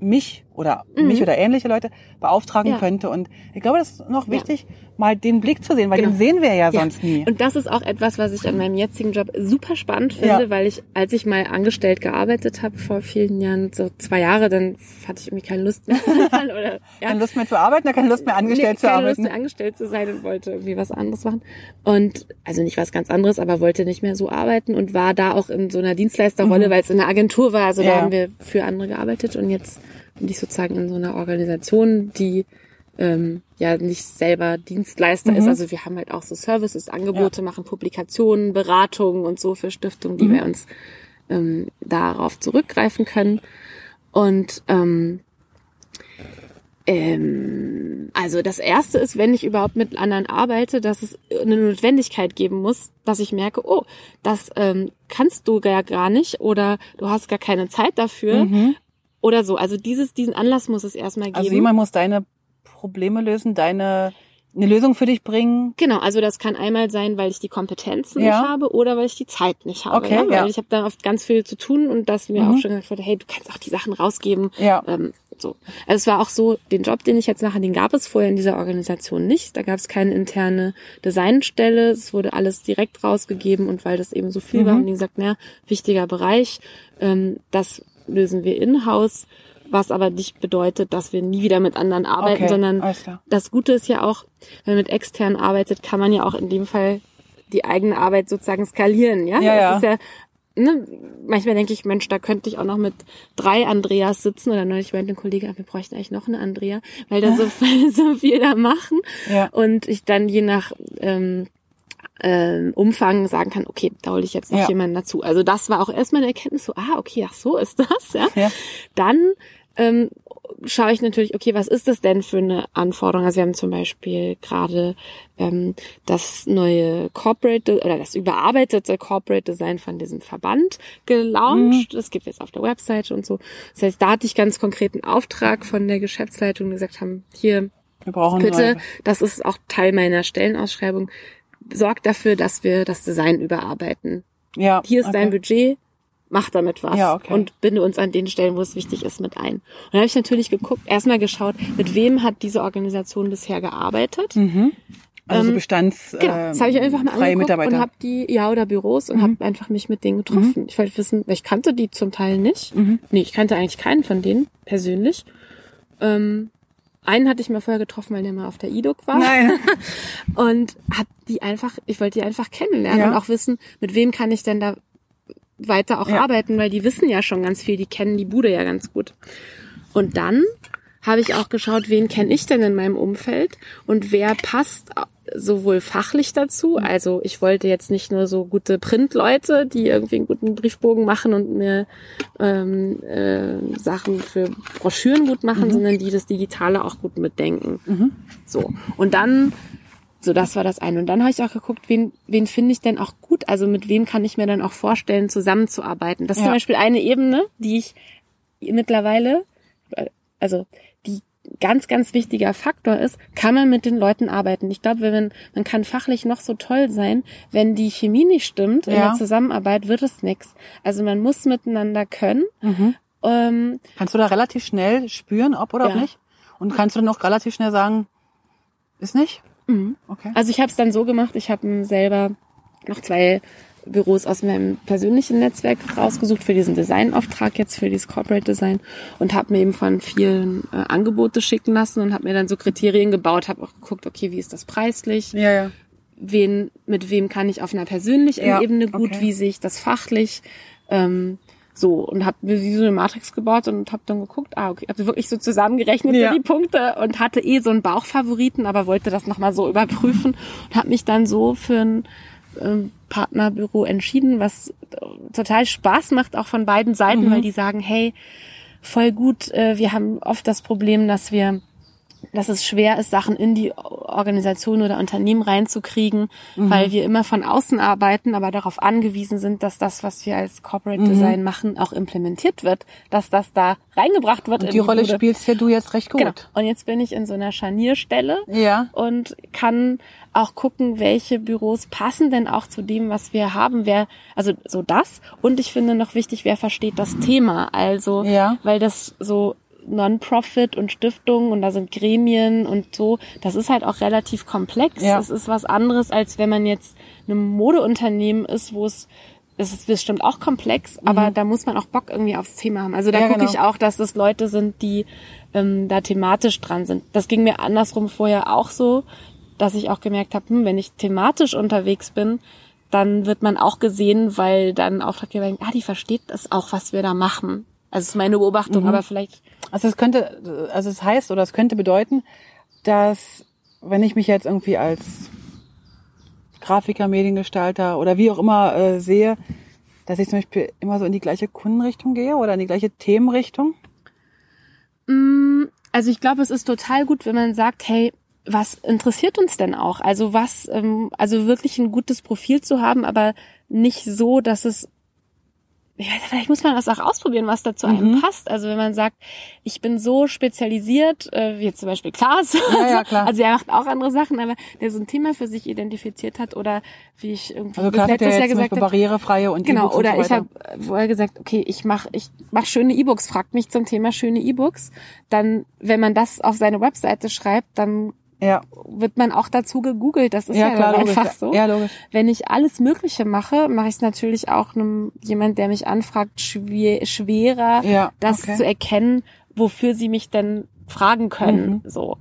mich oder Mhm. mich oder ähnliche Leute beauftragen Ja. könnte. Und ich glaube, das ist noch Ja. wichtig, mal den Blick zu sehen, weil Genau. den sehen wir ja Ja. sonst nie. Und das ist auch etwas, was ich an meinem jetzigen Job super spannend finde, Ja. weil ich, als ich mal angestellt gearbeitet habe vor vielen Jahren, so zwei Jahre, dann hatte ich irgendwie keine Lust mehr. oder, ja, Keine Lust mehr zu arbeiten, keine Lust mehr angestellt nee, zu keine arbeiten. Lust mehr angestellt zu sein und wollte irgendwie was anderes machen. Und also nicht was ganz anderes, aber wollte nicht mehr so arbeiten und war da auch in so einer Dienstleisterrolle, Mhm. weil es in einer Agentur war. Also Ja. da haben wir für andere gearbeitet und jetzt bin ich sozusagen in so einer Organisation, die ähm, ja nicht selber Dienstleister Mhm. ist. Also wir haben halt auch so Services, Angebote, machen Publikationen, Beratungen und so für Stiftungen, die Mhm. wir uns ähm, darauf zurückgreifen können. Und ähm, ähm, also das erste ist, wenn ich überhaupt mit anderen arbeite, dass es eine Notwendigkeit geben muss, dass ich merke, oh, das ähm, kannst du ja gar nicht oder du hast gar keine Zeit dafür Mhm. Oder so. Also dieses, diesen Anlass muss es erstmal geben. Also jemand muss deine Probleme lösen, deine eine Lösung für dich bringen. Genau, also das kann einmal sein, weil ich die Kompetenzen Ja. nicht habe oder weil ich die Zeit nicht habe. Okay, ne? Weil ja. ich habe dann oft ganz viel zu tun und dass mir Mhm. auch schon gesagt wurde, hey, du kannst auch die Sachen rausgeben. Ja. Ähm, so. Also es war auch so, den Job, den ich jetzt mache, den gab es vorher in dieser Organisation nicht. Da gab es keine interne Designstelle. Es wurde alles direkt rausgegeben und weil das eben so viel Mhm. war, haben die gesagt, naja, wichtiger Bereich, ähm, das lösen wir in-house, was aber nicht bedeutet, dass wir nie wieder mit anderen arbeiten, Okay, sondern das Gute ist ja auch, wenn man mit extern arbeitet, kann man ja auch in dem Fall die eigene Arbeit sozusagen skalieren, ja? Ja, das ja. ist ja ne, manchmal denke ich, Mensch, da könnte ich auch noch mit drei Andreas sitzen oder neulich meinte ein Kollege, wir bräuchten eigentlich noch eine Andrea, weil da so, viel- so viel da machen Ja. und ich dann je nach ähm, ähm, Umfang sagen kann, okay, da hole ich jetzt noch Ja. jemanden dazu. Also das war auch erstmal eine Erkenntnis, so, ah, okay, ach so ist das, ja. Ja. Dann ähm, schaue ich natürlich, okay, was ist das denn für eine Anforderung? Also wir haben zum Beispiel gerade ähm, das neue Corporate oder das überarbeitete Corporate Design von diesem Verband gelauncht. Mhm. Das gibt jetzt auf der Webseite und so. Das heißt, da hatte ich ganz konkreten Auftrag von der Geschäftsleitung, die gesagt haben, hier, Wir brauchen bitte, neue- das ist auch Teil meiner Stellenausschreibung, sorgt dafür, dass wir das Design überarbeiten. Ja. Hier ist okay. dein Budget, mach damit was Ja, okay. und binde uns an den Stellen, wo es wichtig ist, mit ein. Und dann habe ich natürlich geguckt, erstmal geschaut, mit wem hat diese Organisation bisher gearbeitet. Mhm. Also so Ähm, Bestands Genau, das habe ich einfach mal freie angeguckt. Mhm. und habe die, ja, oder Büros und habe einfach mich mit denen getroffen. Ich wollte wissen, ich kannte die zum Teil nicht. Mhm. Nee, ich kannte eigentlich keinen von denen persönlich. Ähm, einen hatte ich mir vorher getroffen, weil der mal auf der IDOC war. Nein. und hab die einfach, ich wollte die einfach kennenlernen Ja. und auch wissen, mit wem kann ich denn da weiter auch Ja. arbeiten, weil die wissen ja schon ganz viel, die kennen die Bude ja ganz gut. Und dann habe ich auch geschaut, wen kenne ich denn in meinem Umfeld und wer passt sowohl fachlich dazu, also ich wollte jetzt nicht nur so gute Printleute, die irgendwie einen guten Briefbogen machen und mir ähm, äh, Sachen für Broschüren gut machen, sondern die das Digitale auch gut mitdenken. So. Und dann, so das war das eine. Und dann habe ich auch geguckt, wen, wen finde ich denn auch gut? Also mit wem kann ich mir dann auch vorstellen, zusammenzuarbeiten? Das ist Ja. zum Beispiel eine Ebene, die ich mittlerweile, äh, also ganz, ganz wichtiger Faktor ist, kann man mit den Leuten arbeiten. Ich glaube, wenn man, kann fachlich noch so toll sein, wenn die Chemie nicht stimmt in Ja. der Zusammenarbeit, wird es nix. Also man muss miteinander können. Ähm, Kannst du da relativ schnell spüren, ob oder ob Ja. nicht? Und kannst du dann auch relativ schnell sagen, ist nicht? Okay. Also ich habe es dann so gemacht, ich habe selber noch zwei Büros aus meinem persönlichen Netzwerk rausgesucht für diesen Designauftrag jetzt für dieses Corporate Design und habe mir eben von vielen äh, Angebote schicken lassen und habe mir dann so Kriterien gebaut, habe auch geguckt, okay, wie ist das preislich, ja, ja. wen mit wem kann ich auf einer persönlichen Ja, Ebene gut, okay. wie sehe ich das fachlich, ähm, so und habe mir wie so eine Matrix gebaut und habe dann geguckt, ah okay, habe wirklich so zusammengerechnet Ja. die Punkte und hatte eh so einen Bauchfavoriten, aber wollte das noch mal so überprüfen und habe mich dann so für ein Partnerbüro entschieden, was total Spaß macht auch von beiden Seiten, weil die sagen, hey, voll gut, äh, wir haben oft das Problem, dass wir dass es schwer ist, Sachen in die Organisation oder Unternehmen reinzukriegen, weil wir immer von außen arbeiten, aber darauf angewiesen sind, dass das, was wir als Corporate Design machen, auch implementiert wird, dass das da reingebracht wird. Und in die Rolle Bude. spielst ja du jetzt recht gut. Genau. Und jetzt bin ich in so einer Scharnierstelle Ja. und kann auch gucken, welche Büros passen denn auch zu dem, was wir haben. Wer, also so das. Und ich finde noch wichtig, wer versteht das Thema. Also, Ja. weil das so Non-Profit und Stiftungen und da sind Gremien und so, das ist halt auch relativ komplex. Ja. Es ist was anderes, als wenn man jetzt einem Modeunternehmen ist, wo es es ist bestimmt auch komplex, aber da muss man auch Bock irgendwie aufs Thema haben. Also da Mhm. Ja, gucke genau. ich auch, dass es Leute sind, die ähm, da thematisch dran sind. Das ging mir andersrum vorher auch so, dass ich auch gemerkt habe, hm, wenn ich thematisch unterwegs bin, dann wird man auch gesehen, weil dann Auftraggeber denkt, ah, die versteht das auch, was wir da machen. Also das ist meine Beobachtung, Mhm. aber vielleicht Also es könnte, also es heißt oder es könnte bedeuten, dass wenn ich mich jetzt irgendwie als Grafiker, Mediengestalter oder wie auch immer äh, sehe, dass ich zum Beispiel immer so in die gleiche Kundenrichtung gehe oder in die gleiche Themenrichtung. Mm, Also ich glaube, es ist total gut, wenn man sagt, hey, was interessiert uns denn auch? Also was, ähm, also wirklich ein gutes Profil zu haben, aber nicht so, dass es ich weiß, vielleicht muss man das auch ausprobieren, was da zu einem passt. Also wenn man sagt, ich bin so spezialisiert, äh, wie jetzt zum Beispiel Klaas, Ja, ja, klar. also er macht auch andere Sachen, aber der so ein Thema für sich identifiziert hat oder wie ich irgendwie Also klar hat Jahr jetzt gesagt barrierefreie und Genau, und oder so ich habe vorher gesagt, okay, ich mache ich mach schöne E-Books, fragt mich zum Thema schöne E-Books. Dann, wenn man das auf seine Webseite schreibt, dann ja, wird man auch dazu gegoogelt. Das ist ja, ja klar, logisch. einfach so. Ja, logisch. Wenn ich alles Mögliche mache, mache ich es natürlich auch einem jemand, der mich anfragt, schwer, schwerer, Ja, das okay. zu erkennen, wofür sie mich denn fragen können. Mhm. So.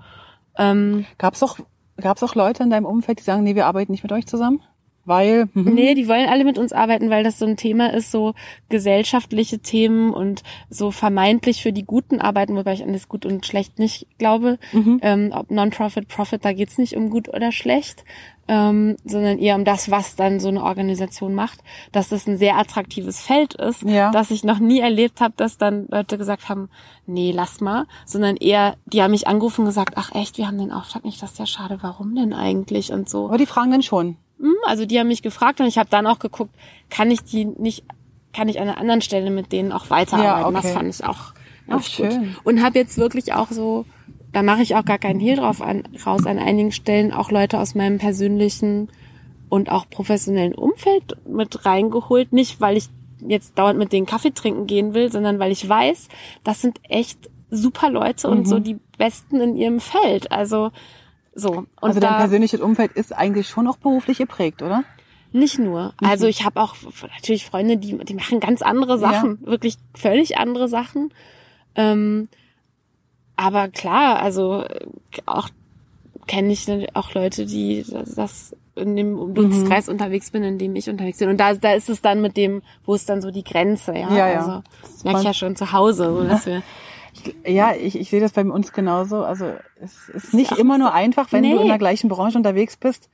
Ähm, Gab's auch, gab's auch Leute in deinem Umfeld, die sagen, nee, wir arbeiten nicht mit euch zusammen? Weil, mhm. Nee, die wollen alle mit uns arbeiten, weil das so ein Thema ist, so gesellschaftliche Themen und so vermeintlich für die Guten arbeiten, wobei ich an das Gut und Schlecht nicht glaube. Ähm, ob Non-Profit, Profit, da geht's nicht um gut oder schlecht, ähm, sondern eher um das, was dann so eine Organisation macht, dass das ein sehr attraktives Feld ist, Ja. dass ich noch nie erlebt habe, dass dann Leute gesagt haben, nee, lass mal, sondern eher, die haben mich angerufen und gesagt, ach echt, wir haben den Auftrag nicht, das ist ja schade, warum denn eigentlich und so. aber die fragen dann schon. Hm, Also die haben mich gefragt und ich habe dann auch geguckt, kann ich die nicht, kann ich an einer anderen Stelle mit denen auch weiterarbeiten. Ja, okay. Das fand ich auch ganz Ach, gut. schön. Und habe jetzt wirklich auch so, da mache ich auch gar keinen Hehl drauf an, raus an einigen Stellen auch Leute aus meinem persönlichen und auch professionellen Umfeld mit reingeholt. Nicht, weil ich jetzt dauernd mit denen Kaffee trinken gehen will, sondern weil ich weiß, das sind echt super Leute und Mhm. so die Besten in ihrem Feld. Also so. Und also dein da, persönliches Umfeld ist eigentlich schon auch beruflich geprägt, oder? Nicht nur. Also ich habe auch natürlich Freunde, die, die machen ganz andere Sachen, wirklich völlig andere Sachen. Ähm, aber klar, also äh, auch kenne ich auch Leute, die das, das in dem Dunstkreis mhm. unterwegs bin, in dem ich unterwegs bin. Und da, da ist es dann mit dem, wo ist dann so die Grenze, ja. ja, ja. Also merke ich ja schon zu Hause, so dass wir. Ja, ich, ich sehe das bei uns genauso. Also es ist nicht immer nur einfach, wenn nee. du in der gleichen Branche unterwegs bist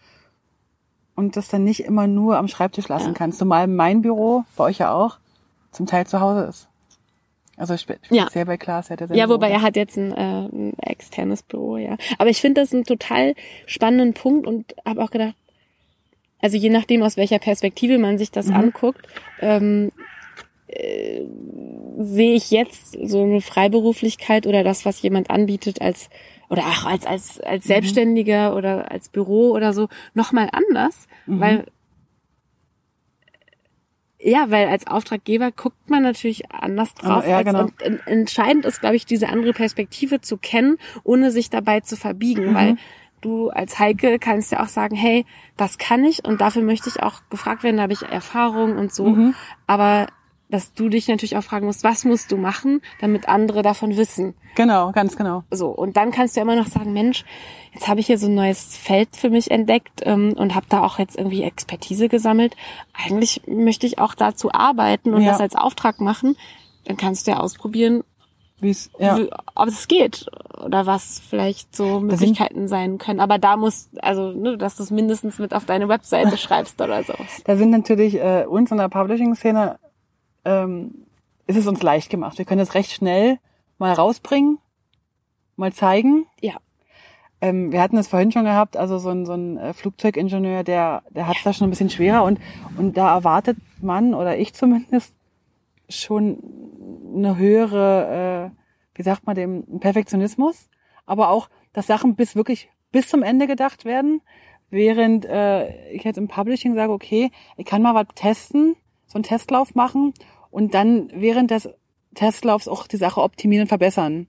und das dann nicht immer nur am Schreibtisch lassen ja. kannst. Zumal mein Büro, bei euch ja auch, zum Teil zu Hause ist. Also speziell ja. bei Klaas hätte er Ja, wobei er hat jetzt ein, äh, ein externes Büro, ja. Aber ich finde das einen total spannenden Punkt und habe auch gedacht, also je nachdem, aus welcher Perspektive man sich das mhm. anguckt, ähm, äh, sehe ich jetzt so eine Freiberuflichkeit oder das, was jemand anbietet als oder auch als als als mhm. Selbstständiger oder als Büro oder so noch mal anders, mhm. weil ja, weil als Auftraggeber guckt man natürlich anders drauf. Ja, genau. und entscheidend ist, glaube ich, diese andere Perspektive zu kennen, ohne sich dabei zu verbiegen, mhm. weil du als Heike kannst ja auch sagen, hey, das kann ich und dafür möchte ich auch gefragt werden, da habe ich Erfahrung und so. Mhm. Aber dass du dich natürlich auch fragen musst, was musst du machen, damit andere davon wissen. Genau, ganz genau. So, und dann kannst du immer noch sagen, Mensch, jetzt habe ich hier so ein neues Feld für mich entdeckt ähm, und habe da auch jetzt irgendwie Expertise gesammelt. Eigentlich möchte ich auch dazu arbeiten und ja. das als Auftrag machen. Dann kannst du ja ausprobieren, Wie's, ja. ob es geht oder was vielleicht so Möglichkeiten sein können. Aber da muss, also, ne, dass du es mindestens mit auf deine Webseite schreibst oder so. Da sind natürlich äh, uns in der Publishing-Szene ähm, ist es uns leicht gemacht. Wir können das recht schnell mal rausbringen, mal zeigen. Ja. Ähm, wir hatten es vorhin schon gehabt, also so ein, so ein äh, Flugzeugingenieur, der, der hat es ja. da schon ein bisschen schwerer und, und da erwartet man, oder ich zumindest, schon eine höhere, äh, wie sagt man dem, Perfektionismus, aber auch, dass Sachen bis wirklich bis zum Ende gedacht werden, während äh, ich jetzt im Publishing sage, okay, ich kann mal was testen, so einen Testlauf machen und dann während des Testlaufs auch die Sache optimieren und verbessern.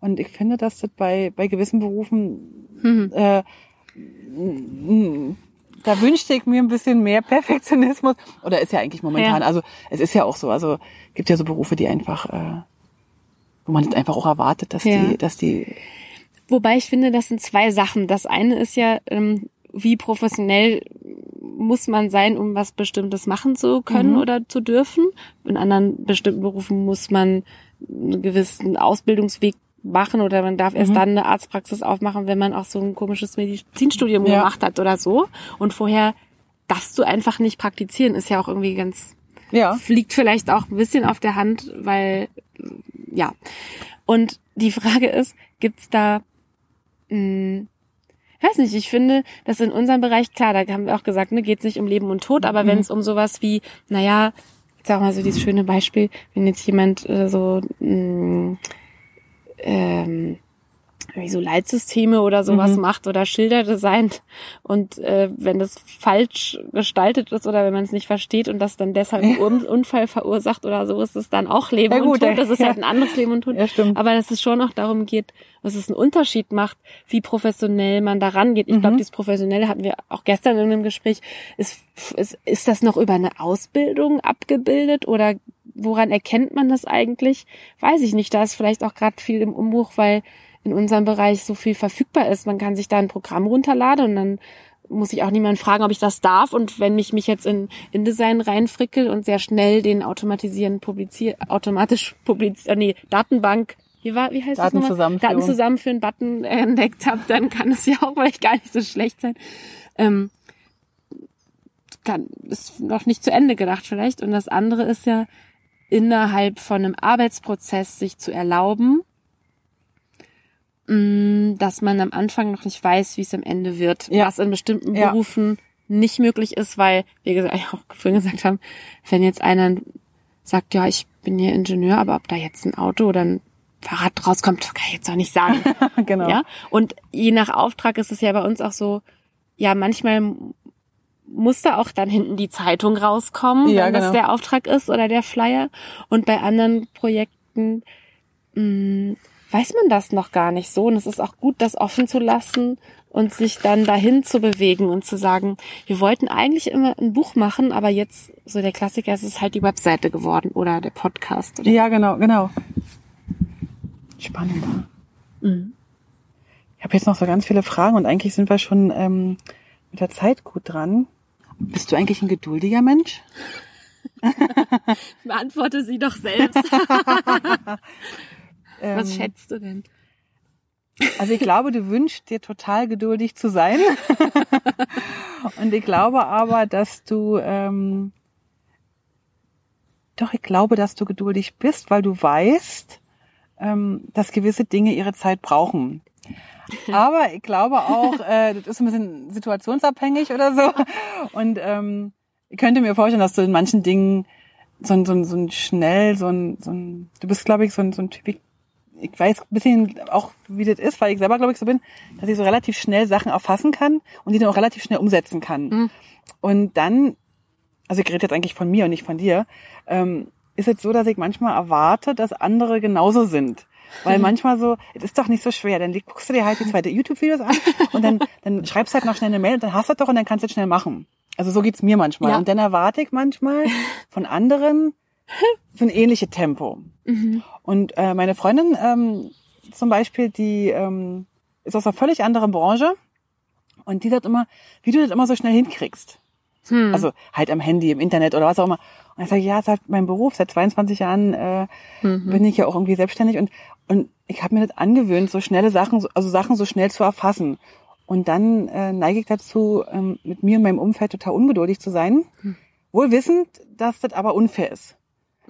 Und ich finde, dass das bei, bei gewissen Berufen, mhm. äh, da wünschte ich mir ein bisschen mehr Perfektionismus. Oder ist ja eigentlich momentan, ja. also es ist ja auch so, also gibt ja so Berufe, die einfach, äh, wo man einfach auch erwartet, dass ja. die, dass die. Wobei ich finde, das sind zwei Sachen. Das eine ist ja, ähm, wie professionell muss man sein, um was Bestimmtes machen zu können mhm. oder zu dürfen. In anderen bestimmten Berufen muss man einen gewissen Ausbildungsweg machen oder man darf erst mhm. dann eine Arztpraxis aufmachen, wenn man auch so ein komisches Medizinstudium ja. gemacht hat oder so. Und vorher darfst du einfach nicht praktizieren, ist ja auch irgendwie ganz, ja. fliegt vielleicht auch ein bisschen auf der Hand, weil, ja. Und die Frage ist, gibt's da, weiß nicht, ich finde, dass in unserem Bereich, klar, da haben wir auch gesagt, ne, geht es nicht um Leben und Tod, aber mhm. wenn es um sowas wie, naja, ich sag mal so dieses schöne Beispiel, wenn jetzt jemand äh, so mh, mm, ähm, so Leitsysteme oder sowas mhm. macht oder Schilder designt und äh, wenn das falsch gestaltet ist oder wenn man es nicht versteht und das dann deshalb einen Unfall verursacht oder so, ist es dann auch Leben ja, gut, und Tod. Das ist ja. halt ein anderes Leben und Tod. Ja, stimmt. Aber dass es schon auch darum geht, dass es einen Unterschied macht, wie professionell man da rangeht. Ich mhm. glaube, dieses Professionelle hatten wir auch gestern in einem Gespräch. Ist, ist, ist das noch über eine Ausbildung abgebildet oder woran erkennt man das eigentlich? Weiß ich nicht. Da ist vielleicht auch gerade viel im Umbruch, weil in unserem Bereich so viel verfügbar ist. Man kann sich da ein Programm runterladen und dann muss ich auch niemanden fragen, ob ich das darf. Und wenn ich mich jetzt in InDesign reinfrickel und sehr schnell den automatisieren publiziere, automatisch publizieren, nee, Datenbank wie, war, wie heißt Daten das nochmal? Daten zusammenführen Button entdeckt habe, dann kann es ja auch vielleicht gar nicht so schlecht sein. Ähm, kann, ist noch nicht zu Ende gedacht vielleicht. Und das andere ist ja, innerhalb von einem Arbeitsprozess sich zu erlauben, dass man am Anfang noch nicht weiß, wie es am Ende wird, ja. was in bestimmten ja. Berufen nicht möglich ist, weil, wie gesagt, ich auch vorhin gesagt haben, wenn jetzt einer sagt, ja, ich bin hier Ingenieur, aber ob da jetzt ein Auto oder ein Fahrrad rauskommt, kann ich jetzt auch nicht sagen. genau. Ja? Und je nach Auftrag ist es ja bei uns auch so, ja, manchmal muss da auch dann hinten die Zeitung rauskommen, ja, wenn genau. das der Auftrag ist oder der Flyer. Und bei anderen Projekten mh, mm, weiß man das noch gar nicht so. Und es ist auch gut, das offen zu lassen und sich dann dahin zu bewegen und zu sagen, wir wollten eigentlich immer ein Buch machen, aber jetzt, so der Klassiker, es ist halt die Webseite geworden oder der Podcast. Oder ja, genau, genau. Spannend. Mhm. Ich habe jetzt noch so ganz viele Fragen und eigentlich sind wir schon ähm, mit der Zeit gut dran. Bist du eigentlich ein geduldiger Mensch? Beantworte sie doch selbst. Ähm, Was schätzt du denn? Also ich glaube, du wünschst dir total geduldig zu sein. und ich glaube aber, dass du ähm, doch, ich glaube, dass du geduldig bist, weil du weißt, ähm, dass gewisse Dinge ihre Zeit brauchen. Aber ich glaube auch, äh, das ist ein bisschen situationsabhängig oder so. Und ähm, ich könnte mir vorstellen, dass du in manchen Dingen so ein, so ein, so ein schnell, so ein, so ein, du bist, glaube ich, so ein, so ein Typ, ich, weiß ein bisschen auch, wie das ist, weil ich selber, glaube ich, so bin, dass ich so relativ schnell Sachen erfassen kann und die dann auch relativ schnell umsetzen kann. Mhm. Und dann, also ich rede jetzt eigentlich von mir und nicht von dir, ähm, ist es so, dass ich manchmal erwarte, dass andere genauso sind. Weil manchmal so, es ist doch nicht so schwer. Dann guckst du dir halt die zweite YouTube-Videos an und dann, dann schreibst du halt noch schnell eine Mail und dann hast du es doch und dann kannst du es schnell machen. Also so geht's mir manchmal. Ja. Und dann erwarte ich manchmal von anderen so ein ähnliches Tempo. Mhm. Und äh, meine Freundin ähm, zum Beispiel, die ähm, ist aus einer völlig anderen Branche und die sagt immer, wie du das immer so schnell hinkriegst. Hm. Also halt am Handy, im Internet oder was auch immer. Und ich sage, ja, halt mein Beruf. Seit 22 Jahren äh, Mhm. bin ich ja auch irgendwie selbstständig und und ich habe mir das angewöhnt, so schnelle Sachen, also Sachen so schnell zu erfassen. Und dann äh, neige ich dazu, ähm, mit mir und meinem Umfeld total ungeduldig zu sein, wohl wissend, dass das aber unfair ist.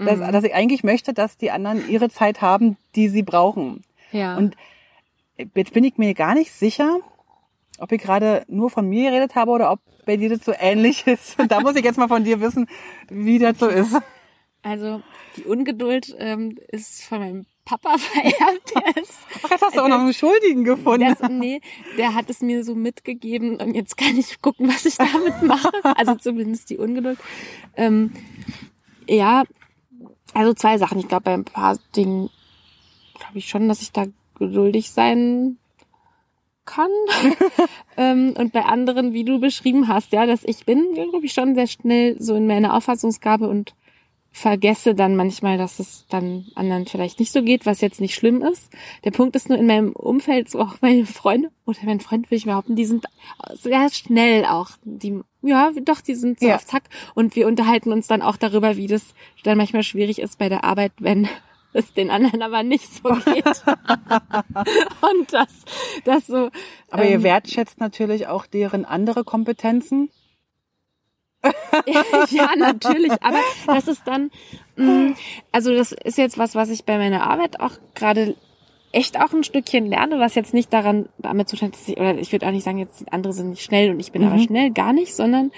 Dass, Mhm. dass ich eigentlich möchte, dass die anderen ihre Zeit haben, die sie brauchen. ja. Und jetzt bin ich mir gar nicht sicher, ob ich gerade nur von mir geredet habe oder ob bei dir das so ähnlich ist. Und da muss ich jetzt mal von dir wissen, wie das so ist. Also die Ungeduld ähm, ist von meinem Papa vererbt. Der, ist, Ach, jetzt hast du auch noch einen Schuldigen gefunden. ist, nee, der hat es mir so mitgegeben und jetzt kann ich gucken, was ich damit mache. Also zumindest die Ungeduld. Ähm, ja, also zwei Sachen. Ich glaube, bei ein paar Dingen glaube ich schon, dass ich da geduldig sein kann. ähm, und bei anderen, wie du beschrieben hast, ja, dass ich bin, glaube ich, schon sehr schnell so in meiner Auffassungsgabe und vergesse dann manchmal, dass es dann anderen vielleicht nicht so geht, was jetzt nicht schlimm ist. Der Punkt ist nur in meinem Umfeld, so auch meine Freunde oder mein Freund will ich behaupten, die sind sehr schnell auch. Die, ja, doch, die sind so Ja. auf Zack und wir unterhalten uns dann auch darüber, wie das dann manchmal schwierig ist bei der Arbeit, wenn es den anderen aber nicht so geht. und das, das so. Aber ihr ähm, wertschätzt natürlich auch deren andere Kompetenzen. ja, natürlich. Aber das ist dann, mh, also das ist jetzt was, was ich bei meiner Arbeit auch gerade echt auch ein Stückchen lerne, was jetzt nicht daran damit zu tun hat, dass ich, oder ich würde auch nicht sagen, jetzt andere sind nicht schnell und ich bin aber Mhm. schnell, gar nicht, sondern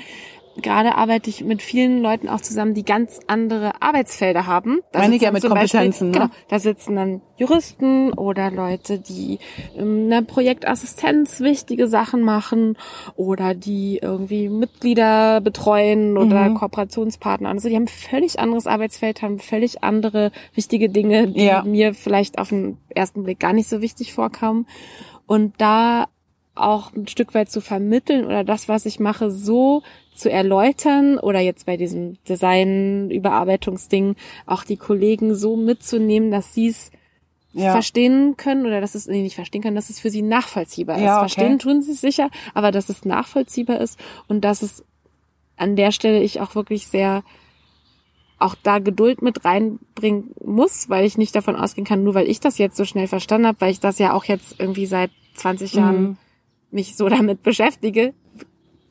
gerade arbeite ich mit vielen Leuten auch zusammen, die ganz andere Arbeitsfelder haben. Da Meine ich ja mit zum Beispiel- Kompetenzen, ne? Genau, da sitzen dann Juristen oder Leute, die in der Projektassistenz wichtige Sachen machen oder die irgendwie Mitglieder betreuen oder Mhm. Kooperationspartner. Also die haben völlig anderes Arbeitsfeld, haben völlig andere wichtige Dinge, die Ja. mir vielleicht auf den ersten Blick gar nicht so wichtig vorkamen. Und da auch ein Stück weit zu vermitteln oder das, was ich mache, so zu erläutern oder jetzt bei diesem Design-Überarbeitungsding auch die Kollegen so mitzunehmen, dass sie es Ja. verstehen können oder dass es nee, nicht verstehen können, dass es für sie nachvollziehbar ist. Ja, okay. Verstehen tun sie es sicher, aber dass es nachvollziehbar ist und dass es an der Stelle ich auch wirklich sehr auch da Geduld mit reinbringen muss, weil ich nicht davon ausgehen kann, nur weil ich das jetzt so schnell verstanden habe, weil ich das ja auch jetzt irgendwie seit 20 Jahren Mhm. Mich so damit beschäftige.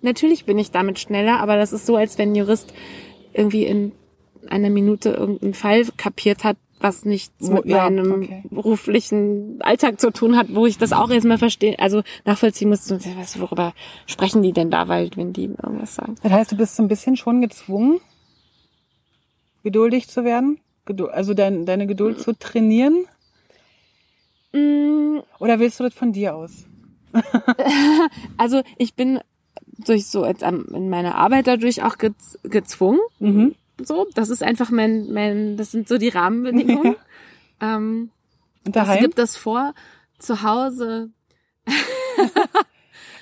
Natürlich bin ich damit schneller, aber das ist so, als wenn ein Jurist irgendwie in einer Minute irgendeinen Fall kapiert hat, was nichts mit ja, meinem okay. beruflichen Alltag zu tun hat, wo ich das auch erstmal verstehe, also nachvollziehen muss, was, worüber sprechen die denn da, weil, wenn die irgendwas sagen. Das heißt, du bist so ein bisschen schon gezwungen, geduldig zu werden? Also dein, deine Geduld zu trainieren? Mm, Oder willst du das von dir aus? Also ich bin durch so jetzt in meiner Arbeit dadurch auch gez gezwungen, Mhm. so. Das ist einfach mein, mein, das sind so die Rahmenbedingungen. ähm, Und was daheim? gibt es vor? Zu Hause.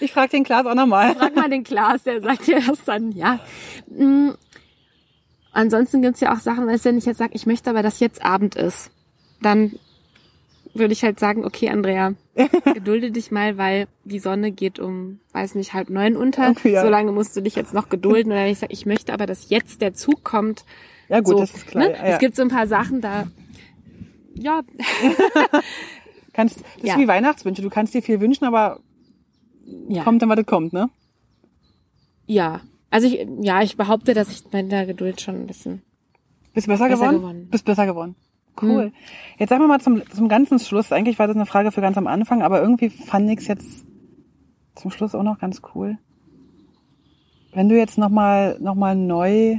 Ich frage den Klaas auch nochmal. Frag mal den Klaas, der sagt dir das dann, ja. Mm, Ansonsten gibt's ja auch Sachen, weißt du, wenn ich jetzt sage, ich möchte aber, dass jetzt Abend ist, dann würde ich halt sagen, okay, Andrea, gedulde dich mal, weil die Sonne geht um, weiß nicht, halb neun unter. Okay, ja. So lange musst du dich jetzt noch gedulden. Oder ich sage, ich möchte aber, dass jetzt der Zug kommt. Ja gut, so, das ist klar. Ne? Ja, ja. Es gibt so ein paar Sachen da, ja, kannst, das ist wie Weihnachtswünsche. Du kannst dir viel wünschen, aber kommt dann, was das kommt, ne? ja. Also ich, ja, ich behaupte, dass ich der Geduld schon ein bisschen, Bist besser, Besser geworden? geworden. Bist besser geworden. Cool. Jetzt sagen wir mal zum, zum ganzen Schluss. Eigentlich war das eine Frage für ganz am Anfang, aber irgendwie fand ich es jetzt zum Schluss auch noch ganz cool. Wenn du jetzt nochmal noch mal neu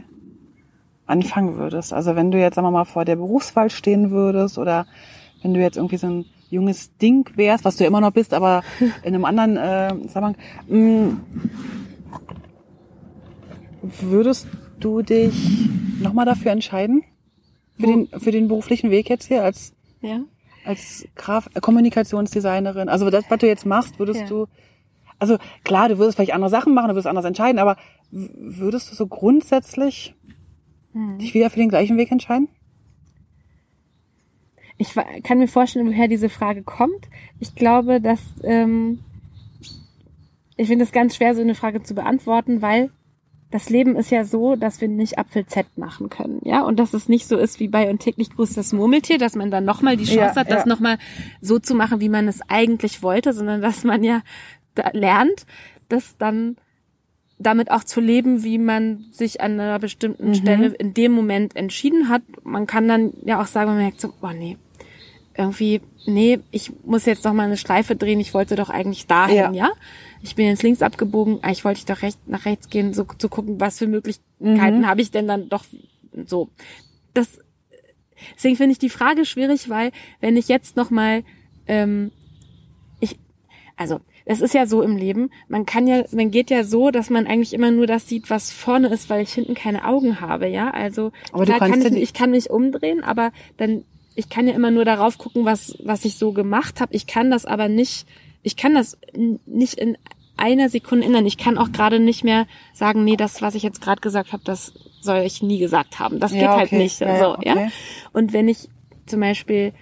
anfangen würdest, also wenn du jetzt, sagen wir mal, vor der Berufswahl stehen würdest oder wenn du jetzt irgendwie so ein junges Ding wärst, was du immer noch bist, aber in einem anderen äh, Zusammenhang, mh, würdest du dich nochmal dafür entscheiden? Für den, für den beruflichen Weg jetzt hier als, ja. als Graf, Kommunikationsdesignerin? Also das, was du jetzt machst, würdest Ja. du, also klar, du würdest vielleicht andere Sachen machen, du würdest anders entscheiden, aber würdest du so grundsätzlich Hm. dich wieder für den gleichen Weg entscheiden? Ich kann mir vorstellen, woher diese Frage kommt. Ich glaube, dass ähm, ich finde es ganz schwer, so eine Frage zu beantworten, weil das Leben ist ja so, dass wir nicht Apfel Z machen können, ja, und dass es nicht so ist wie bei und täglich grüßt das Murmeltier, dass man dann nochmal die Chance Ja, hat, das ja. nochmal so zu machen, wie man es eigentlich wollte, sondern dass man ja da lernt, das dann damit auch zu leben, wie man sich an einer bestimmten Mhm. Stelle in dem Moment entschieden hat. Man kann dann ja auch sagen, man merkt so, boah, nee, irgendwie, nee, ich muss jetzt noch mal eine Schleife drehen, ich wollte doch eigentlich dahin, Ja. ja. Ich bin jetzt links abgebogen, eigentlich wollte ich doch recht, nach rechts gehen, so zu gucken, was für Möglichkeiten Mhm. habe ich denn dann doch so. Das, deswegen finde ich die Frage schwierig, weil wenn ich jetzt noch mal, ähm, ich, also es ist ja so im Leben, man kann ja, man geht ja so, dass man eigentlich immer nur das sieht, was vorne ist, weil ich hinten keine Augen habe, ja. Also Aber klar kann ich, ich kann mich umdrehen, aber dann ich kann ja immer nur darauf gucken, was was ich so gemacht habe. Ich kann das aber nicht, ich kann das nicht in einer Sekunde ändern. Ich kann auch gerade nicht mehr sagen, nee, das, was ich jetzt gerade gesagt habe, das soll ich nie gesagt haben. Das Ja, geht halt okay. nicht. Ja, so, ja, ja. okay. Und wenn ich zum Beispiel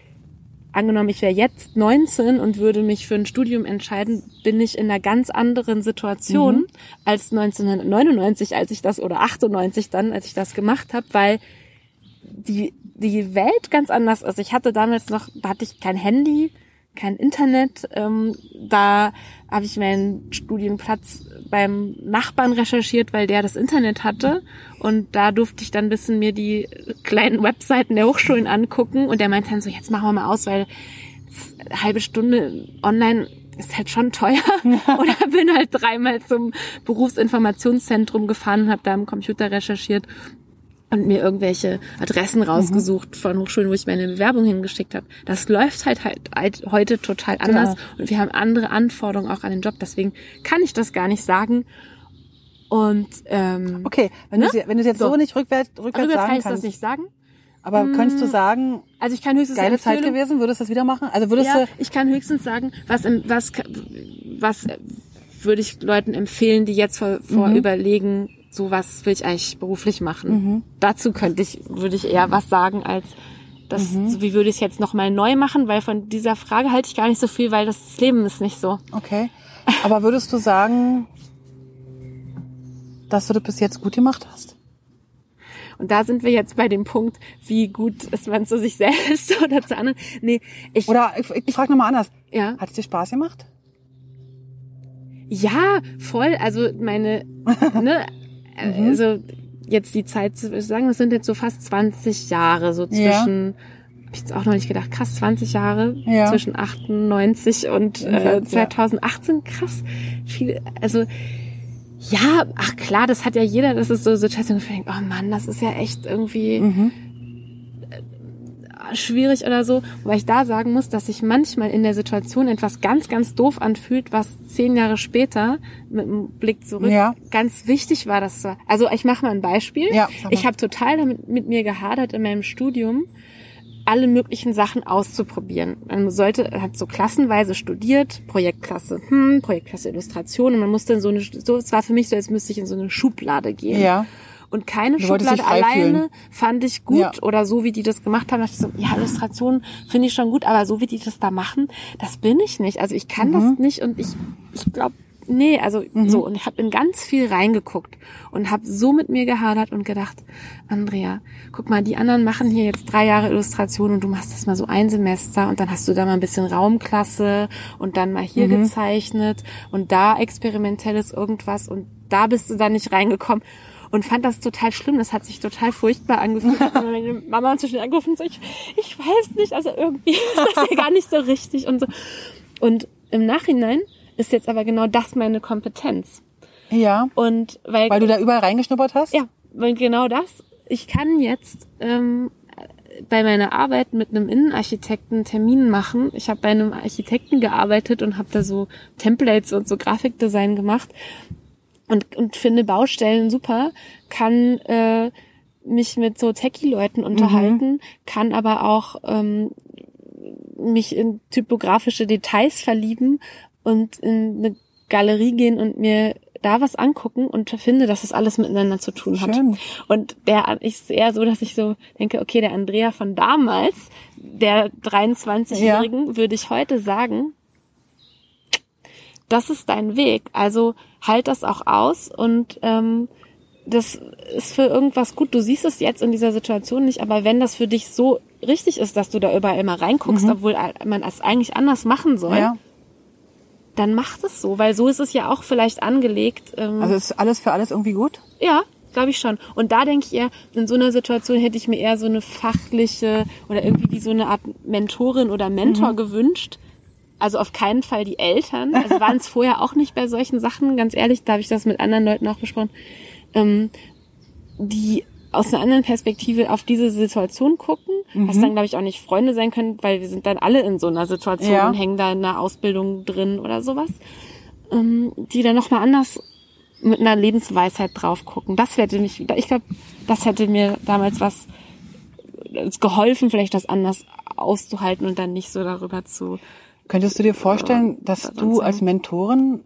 angenommen, ich wäre jetzt 19 und würde mich für ein Studium entscheiden, bin ich in einer ganz anderen Situation Mhm. als 1999, als ich das oder 98 dann, als ich das gemacht habe, weil die die Welt ganz anders ist. Ich hatte damals noch, da hatte ich kein Handy, kein Internet. Ähm, da habe ich meinen Studienplatz beim Nachbarn recherchiert, weil der das Internet hatte. Und da durfte ich dann ein bisschen mir die kleinen Webseiten der Hochschulen angucken. Und der meinte dann so, jetzt machen wir mal aus, weil eine halbe Stunde online ist halt schon teuer. Oder bin halt dreimal zum Berufsinformationszentrum gefahren und habe da am Computer recherchiert und mir irgendwelche Adressen rausgesucht von Hochschulen, wo ich meine Bewerbung hingeschickt habe. Das läuft halt, halt, halt heute total anders und wir haben andere Anforderungen auch an den Job. Deswegen kann ich das gar nicht sagen. Und ähm, Okay, wenn Ne? du wenn du jetzt so, So. nicht rückwärts, rückwärts darüber sagen kann ich kannst, das nicht sagen. aber könntest du sagen, Also ich kann höchstens geile Zeit gewesen, würdest du das wieder machen? Also würdest Ja, du ich kann höchstens sagen, was was was würde ich Leuten empfehlen, die jetzt vor, vor Mhm. überlegen, so was will ich eigentlich beruflich machen. Dazu könnte ich würde ich eher was sagen als das, Mhm. wie würde ich es jetzt nochmal neu machen, weil von dieser Frage halte ich gar nicht so viel, weil das Leben ist nicht so. Okay. Aber würdest du sagen, dass du das bis jetzt gut gemacht hast? Und da sind wir jetzt bei dem Punkt, wie gut ist man zu sich selbst oder zu anderen. Nee, ich, Oder ich, ich frage nochmal anders. ja. Hat es dir Spaß gemacht? Ja, voll. Also meine, ne, Mhm. also jetzt die Zeit zu sagen, das sind jetzt so fast 20 Jahre, so Ja. zwischen, hab ich jetzt auch noch nicht gedacht, krass, 20 Jahre Ja. zwischen 98 und äh, Ja. 2018, krass. Viel, also ja, ach klar, das hat ja jeder, das ist so Situation, wo man denkt, oh Mann, das ist ja echt irgendwie Mhm. Schwierig oder so, weil ich da sagen muss, dass sich manchmal in der Situation etwas ganz, ganz doof anfühlt, was zehn Jahre später mit dem Blick zurück Ja. ganz wichtig war. Das war. Also ich mache mal ein Beispiel. Ja, ich habe total damit mit mir gehadert in meinem Studium alle möglichen Sachen auszuprobieren. Man sollte, hat so klassenweise studiert, Projektklasse, hm, Projektklasse Illustration und man musste in so eine, so, es war für mich so, als müsste ich in so eine Schublade gehen. Ja. Und keine Du Schublade alleine fand ich gut Ja. oder so, wie die das gemacht haben. dachte ich so, ja, Illustration finde ich schon gut, aber so wie die das da machen, das bin ich nicht. Also ich kann Mhm. das nicht und ich, ich glaube, nee, also so. Und ich habe in ganz viel reingeguckt und habe so mit mir gehadert und gedacht, Andrea, guck mal, die anderen machen hier jetzt drei Jahre Illustration und du machst das mal so ein Semester und dann hast du da mal ein bisschen Raumklasse und dann mal hier Mhm. gezeichnet und da experimentelles irgendwas und da bist du dann nicht reingekommen und fand das total schlimm. Das hat sich total furchtbar angefühlt. Hat meine Mama inzwischen angerufen und so, ich, ich weiß nicht, also irgendwie ist das ja gar nicht so richtig und so. Und im Nachhinein ist jetzt aber genau das meine Kompetenz. Ja, Und weil, weil du da überall reingeschnuppert hast? ja, weil genau das, ich kann jetzt ähm, bei meiner Arbeit mit einem Innenarchitekten Termin machen. Ich habe bei einem Architekten gearbeitet und habe da so Templates und so Grafikdesign gemacht und, und finde Baustellen super, kann äh, mich mit so Techie-Leuten unterhalten, kann aber auch ähm, mich in typografische Details verlieben und in eine Galerie gehen und mir da was angucken und finde, dass das alles miteinander zu tun hat. Schön. Und der ist eher so, dass ich so denke, okay, der Andrea von damals, der 23-Jährigen, würde ich heute sagen, das ist dein Weg. Also halt das auch aus und ähm, das ist für irgendwas gut. Du siehst es jetzt in dieser Situation nicht, aber wenn das für dich so richtig ist, dass du da überall immer reinguckst, obwohl man es eigentlich anders machen soll, Ja. dann macht es so, weil so ist es ja auch vielleicht angelegt. Ähm, Also ist alles für alles irgendwie gut? ja, glaube ich schon. Und da denke ich eher, in so einer Situation hätte ich mir eher so eine fachliche oder irgendwie wie so eine Art Mentorin oder Mentor gewünscht. Also auf keinen Fall die Eltern. Also waren es vorher auch nicht bei solchen Sachen, ganz ehrlich, da habe ich das mit anderen Leuten auch besprochen, ähm, die aus einer anderen Perspektive auf diese Situation gucken, was dann, glaube ich, auch nicht Freunde sein können, weil wir sind dann alle in so einer Situation Ja. und hängen da in einer Ausbildung drin oder sowas, ähm, die dann nochmal anders mit einer Lebensweisheit drauf gucken. Das hätte mich, ich glaube, das hätte mir damals was geholfen, vielleicht das anders auszuhalten und dann nicht so darüber zu. Könntest du dir vorstellen, dass du als Mentorin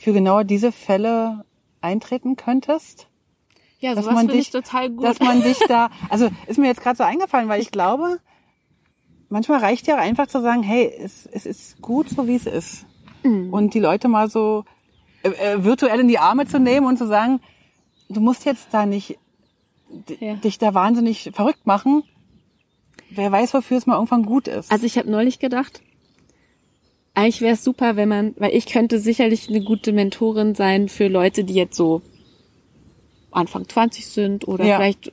für genau diese Fälle eintreten könntest? Ja, Dass sowas man finde dich, ich total gut. dass man dich da, also ist mir jetzt gerade so eingefallen, weil ich glaube, manchmal reicht ja auch einfach zu sagen, hey, es, es ist gut so wie es ist. Mhm. Und die Leute mal so äh, äh, virtuell in die Arme zu nehmen und zu sagen, du musst jetzt da nicht Ja. dich da wahnsinnig verrückt machen. Wer weiß, wofür es mal irgendwann gut ist. Also ich habe neulich gedacht, eigentlich wäre es super, wenn man, weil ich könnte sicherlich eine gute Mentorin sein für Leute, die jetzt so Anfang 20 sind oder Ja. vielleicht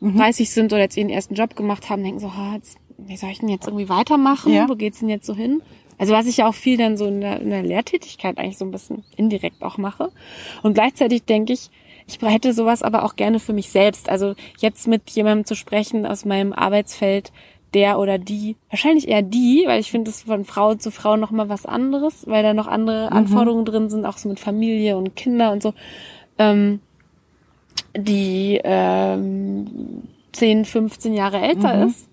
30 sind oder jetzt ihren ersten Job gemacht haben, denken so, ah, jetzt, wie soll ich denn jetzt irgendwie weitermachen? Ja. Wo geht's denn jetzt so hin? Also was ich ja auch viel dann so in der, in der Lehrtätigkeit eigentlich so ein bisschen indirekt auch mache. Und gleichzeitig denke ich, ich hätte sowas aber auch gerne für mich selbst. Also jetzt mit jemandem zu sprechen aus meinem Arbeitsfeld, der oder die, wahrscheinlich eher die, weil ich finde es von Frau zu Frau noch mal was anderes, weil da noch andere Anforderungen drin sind, auch so mit Familie und Kinder und so, ähm, die ähm, 10, 15 Jahre älter ist,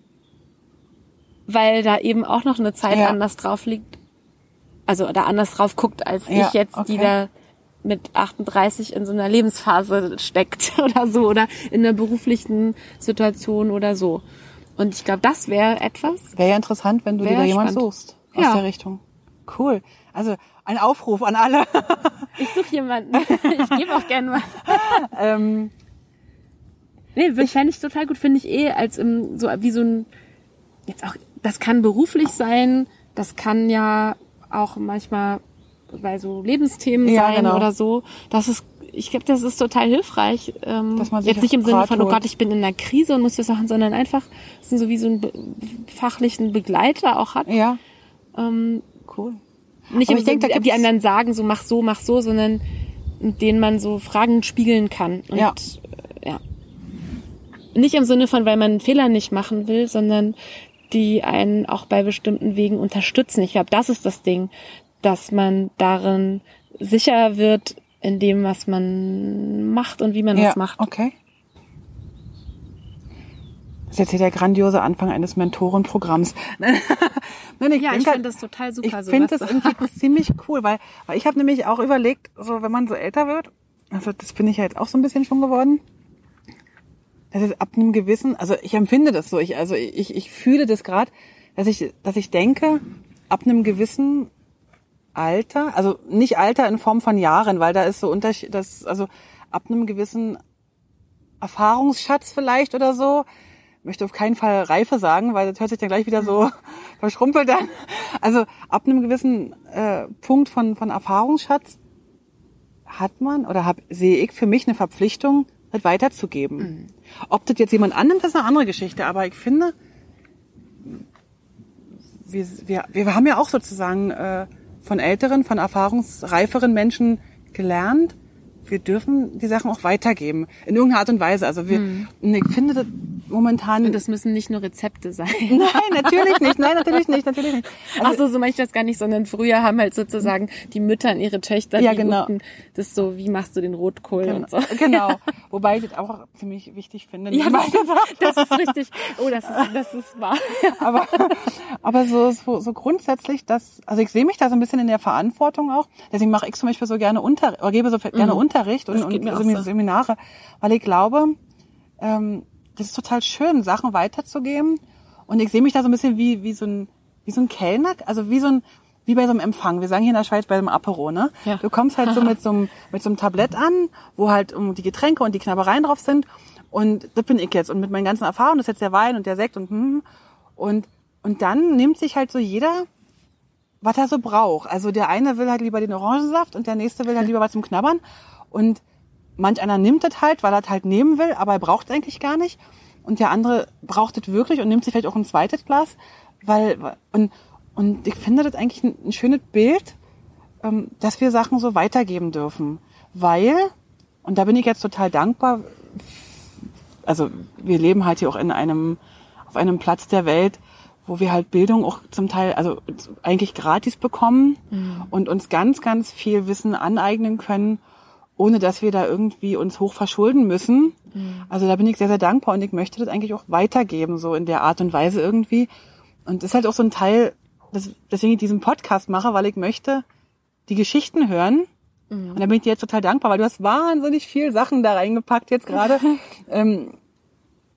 weil da eben auch noch eine Zeit Ja. anders drauf liegt, also da anders drauf guckt, als Ja, ich jetzt, die okay. da mit 38 in so einer Lebensphase steckt oder so oder in einer beruflichen Situation oder so. Und ich glaube, das wäre etwas. Wäre ja interessant, wenn du dir da jemand spannend. suchst aus Ja. der Richtung. Cool. Also ein Aufruf an alle. Ich suche jemanden. ich gebe auch gerne was. ähm, Nee, fände ich total gut. Finde ich eh als im, so wie so ein, jetzt auch, das kann beruflich sein, das kann ja auch manchmal bei so Lebensthemen Ja, sein genau. oder so. Das ist, ich glaube, das ist total hilfreich. Ähm, Dass man sich jetzt nicht im Sinne Rat von, oh. Gott, ich bin in einer Krise und muss das machen, sondern einfach, so wie so einen fachlichen Begleiter auch hat. ja, Ähm, cool. nicht Aber im Sinne, die gibt's- anderen sagen, so mach so, mach so, sondern mit denen man so Fragen spiegeln kann. Und, Ja. äh, ja. Nicht im Sinne von, weil man Fehler nicht machen will, sondern die einen auch bei bestimmten Wegen unterstützen. Ich glaube, das ist das Ding, dass man darin sicher wird in dem, was man macht und wie man ja, das macht. okay. Das ist jetzt hier der grandiose Anfang eines Mentorenprogramms. Nein, ich Ja, ich denke, finde das total super. ich finde das irgendwie ziemlich cool, weil, weil ich habe nämlich auch überlegt, so wenn man so älter wird, also das bin ich halt auch so ein bisschen schon geworden. Das ist ab einem gewissen, also ich empfinde das so, ich, also ich, ich fühle das gerade, dass ich, dass ich denke, ab einem gewissen Alter, also nicht Alter in Form von Jahren, weil da ist so Unterschied, das, also ab einem gewissen Erfahrungsschatz vielleicht oder so, möchte auf keinen Fall Reife sagen, weil das hört sich dann gleich wieder so verschrumpelt an. Also ab einem gewissen äh, Punkt von, von Erfahrungsschatz hat man oder hab, sehe ich für mich eine Verpflichtung, das weiterzugeben. Mhm. Ob das jetzt jemand annimmt, das ist eine andere Geschichte, aber ich finde, wir, wir, wir haben ja auch sozusagen äh, von älteren, von erfahrungsreiferen Menschen gelernt, wir dürfen die Sachen auch weitergeben. In irgendeiner Art und Weise. Also wir, hm. ich finde momentan. Und das müssen nicht nur Rezepte sein. Nein, natürlich nicht. Nein, natürlich nicht. Natürlich nicht. Also, Ach so, so meine ich das gar nicht, sondern früher haben halt sozusagen die Mütter an ihre Töchter, ja, genau. Guten, das so, wie machst du den Rotkohl genau. und so. Genau. Wobei ich das auch ziemlich wichtig finde. Ja, das, das ist richtig. Oh, das ist, das ist wahr. aber, aber so, so, so grundsätzlich, dass, also ich sehe mich da so ein bisschen in der Verantwortung auch. Deswegen mache ich zum Beispiel so gerne unter, oder gebe so gerne mhm. Unterricht und, und also Seminare, weil ich glaube, ähm, das ist total schön, Sachen weiterzugeben. Und ich sehe mich da so ein bisschen wie, wie so ein, wie so ein Kellner, also wie so ein, wie bei so einem Empfang. Wir sagen hier in der Schweiz bei einem Apero, ne? Ja. Du kommst halt so mit so einem, mit so einem Tablett an, wo halt um die Getränke und die Knabbereien drauf sind. Und das bin ich jetzt. Und mit meinen ganzen Erfahrungen, das ist jetzt der Wein und der Sekt und hm. Und, und dann nimmt sich halt so jeder, was er so braucht. Also der eine will halt lieber den Orangensaft und der nächste will halt lieber was zum Knabbern. Und manch einer nimmt das halt, weil er es halt nehmen will, aber er braucht es eigentlich gar nicht. Und der andere braucht es wirklich und nimmt sich vielleicht auch ein zweites Glas, weil und und ich finde das eigentlich ein, ein schönes Bild, ähm, dass wir Sachen so weitergeben dürfen, weil und da bin ich jetzt total dankbar. Also wir leben halt hier auch in einem auf einem Platz der Welt, wo wir halt Bildung auch zum Teil, also eigentlich gratis bekommen mhm. und uns ganz, ganz viel Wissen aneignen können ohne dass wir da irgendwie uns hoch verschulden müssen. Mhm. Also da bin ich sehr, sehr dankbar und ich möchte das eigentlich auch weitergeben, so in der Art und Weise irgendwie. Und das ist halt auch so ein Teil, das, deswegen ich diesen Podcast mache, weil ich möchte die Geschichten hören. Mhm. Und da bin ich dir jetzt total dankbar, weil du hast wahnsinnig viel Sachen da reingepackt jetzt gerade, ähm,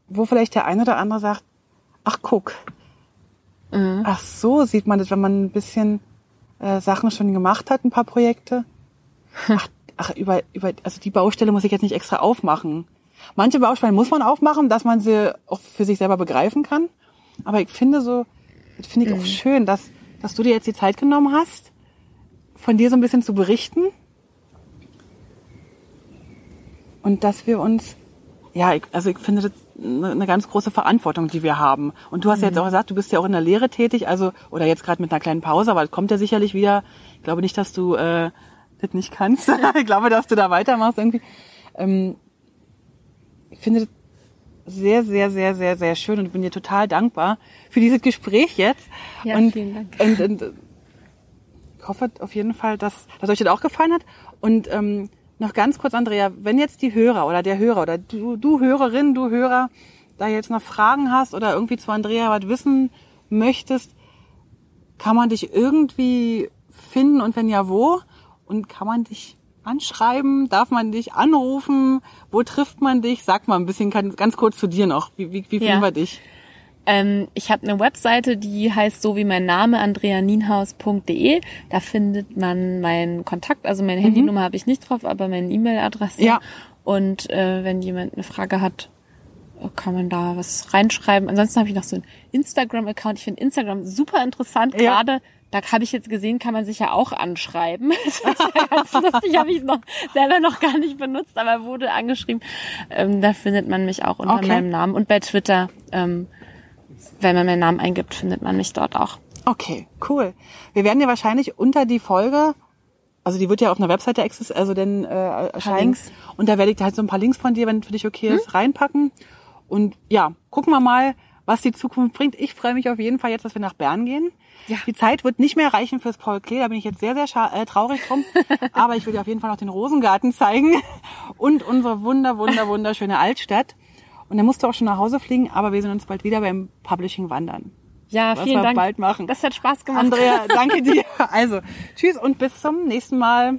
wo vielleicht der eine oder andere sagt, ach guck, mhm. ach so sieht man das, wenn man ein bisschen äh, Sachen schon gemacht hat, ein paar Projekte. Ach, ach, über, über, also die Baustelle muss ich jetzt nicht extra aufmachen. Manche Baustellen muss man aufmachen, dass man sie auch für sich selber begreifen kann. Aber ich finde so, finde ich mhm. auch schön, dass, dass du dir jetzt die Zeit genommen hast, von dir so ein bisschen zu berichten. Und dass wir uns, ja, ich, also ich finde das eine ganz große Verantwortung, die wir haben. Und du hast mhm. ja jetzt mhm. auch gesagt, du bist ja auch in der Lehre tätig, also oder jetzt gerade mit einer kleinen Pause, aber es kommt ja sicherlich wieder. Ich glaube nicht, dass du äh, das nicht kannst. ich glaube, dass du da weitermachst irgendwie. Ähm, ich finde das sehr, sehr, sehr, sehr, sehr schön und bin dir total dankbar für dieses Gespräch jetzt. Ja, und, vielen Dank. Und, und, ich hoffe auf jeden Fall, dass, dass euch das auch gefallen hat. Und ähm, noch ganz kurz, Andrea, wenn jetzt die Hörer oder der Hörer oder du, du Hörerin, du Hörer, da jetzt noch Fragen hast oder irgendwie zu Andrea was wissen möchtest, kann man dich irgendwie finden und wenn ja, wo? Und kann man dich anschreiben? Darf man dich anrufen? Wo trifft man dich? Sag mal ein bisschen ganz kurz zu dir noch. Wie, wie, wie finden ja. wir dich? Ähm, ich habe eine Webseite, die heißt so wie mein Name, andreaninhaus.de. Da findet man meinen Kontakt. Also meine mhm. Handynummer habe ich nicht drauf, aber meine E-Mail-Adresse. Ja. Und äh, wenn jemand eine Frage hat, kann man da was reinschreiben. Ansonsten habe ich noch so einen Instagram-Account. Ich finde Instagram super interessant, ja. gerade da habe ich jetzt gesehen, kann man sich ja auch anschreiben. Das ist ja ganz lustig, habe ich noch selber noch gar nicht benutzt, aber wurde angeschrieben. Ähm, da findet man mich auch unter okay. meinem Namen. Und bei Twitter, ähm, wenn man meinen Namen eingibt, findet man mich dort auch. Okay, cool. Wir werden ja wahrscheinlich unter die Folge, also die wird ja auf einer Webseite exist, also denn äh, erscheinen. Und da werde ich halt so ein paar Links von dir, wenn für dich okay ist, hm? reinpacken. Und ja, gucken wir mal, was die Zukunft bringt. Ich freue mich auf jeden Fall jetzt, dass wir nach Bern gehen. Ja. Die Zeit wird nicht mehr reichen fürs Paul Klee, da bin ich jetzt sehr, sehr äh, traurig drum. Aber ich will dir auf jeden Fall noch den Rosengarten zeigen und unsere wunder, wunder, wunderschöne Altstadt. Und dann musst du auch schon nach Hause fliegen, aber wir sehen uns bald wieder beim Publishing wandern. Ja, was vielen wir Dank. bald machen. Das hat Spaß gemacht. Andrea, danke dir. Also, tschüss und bis zum nächsten Mal.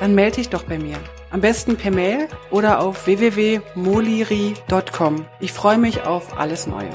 dann melde dich doch bei mir. Am besten per Mail oder auf www.moliri.com. Ich freue mich auf alles Neue.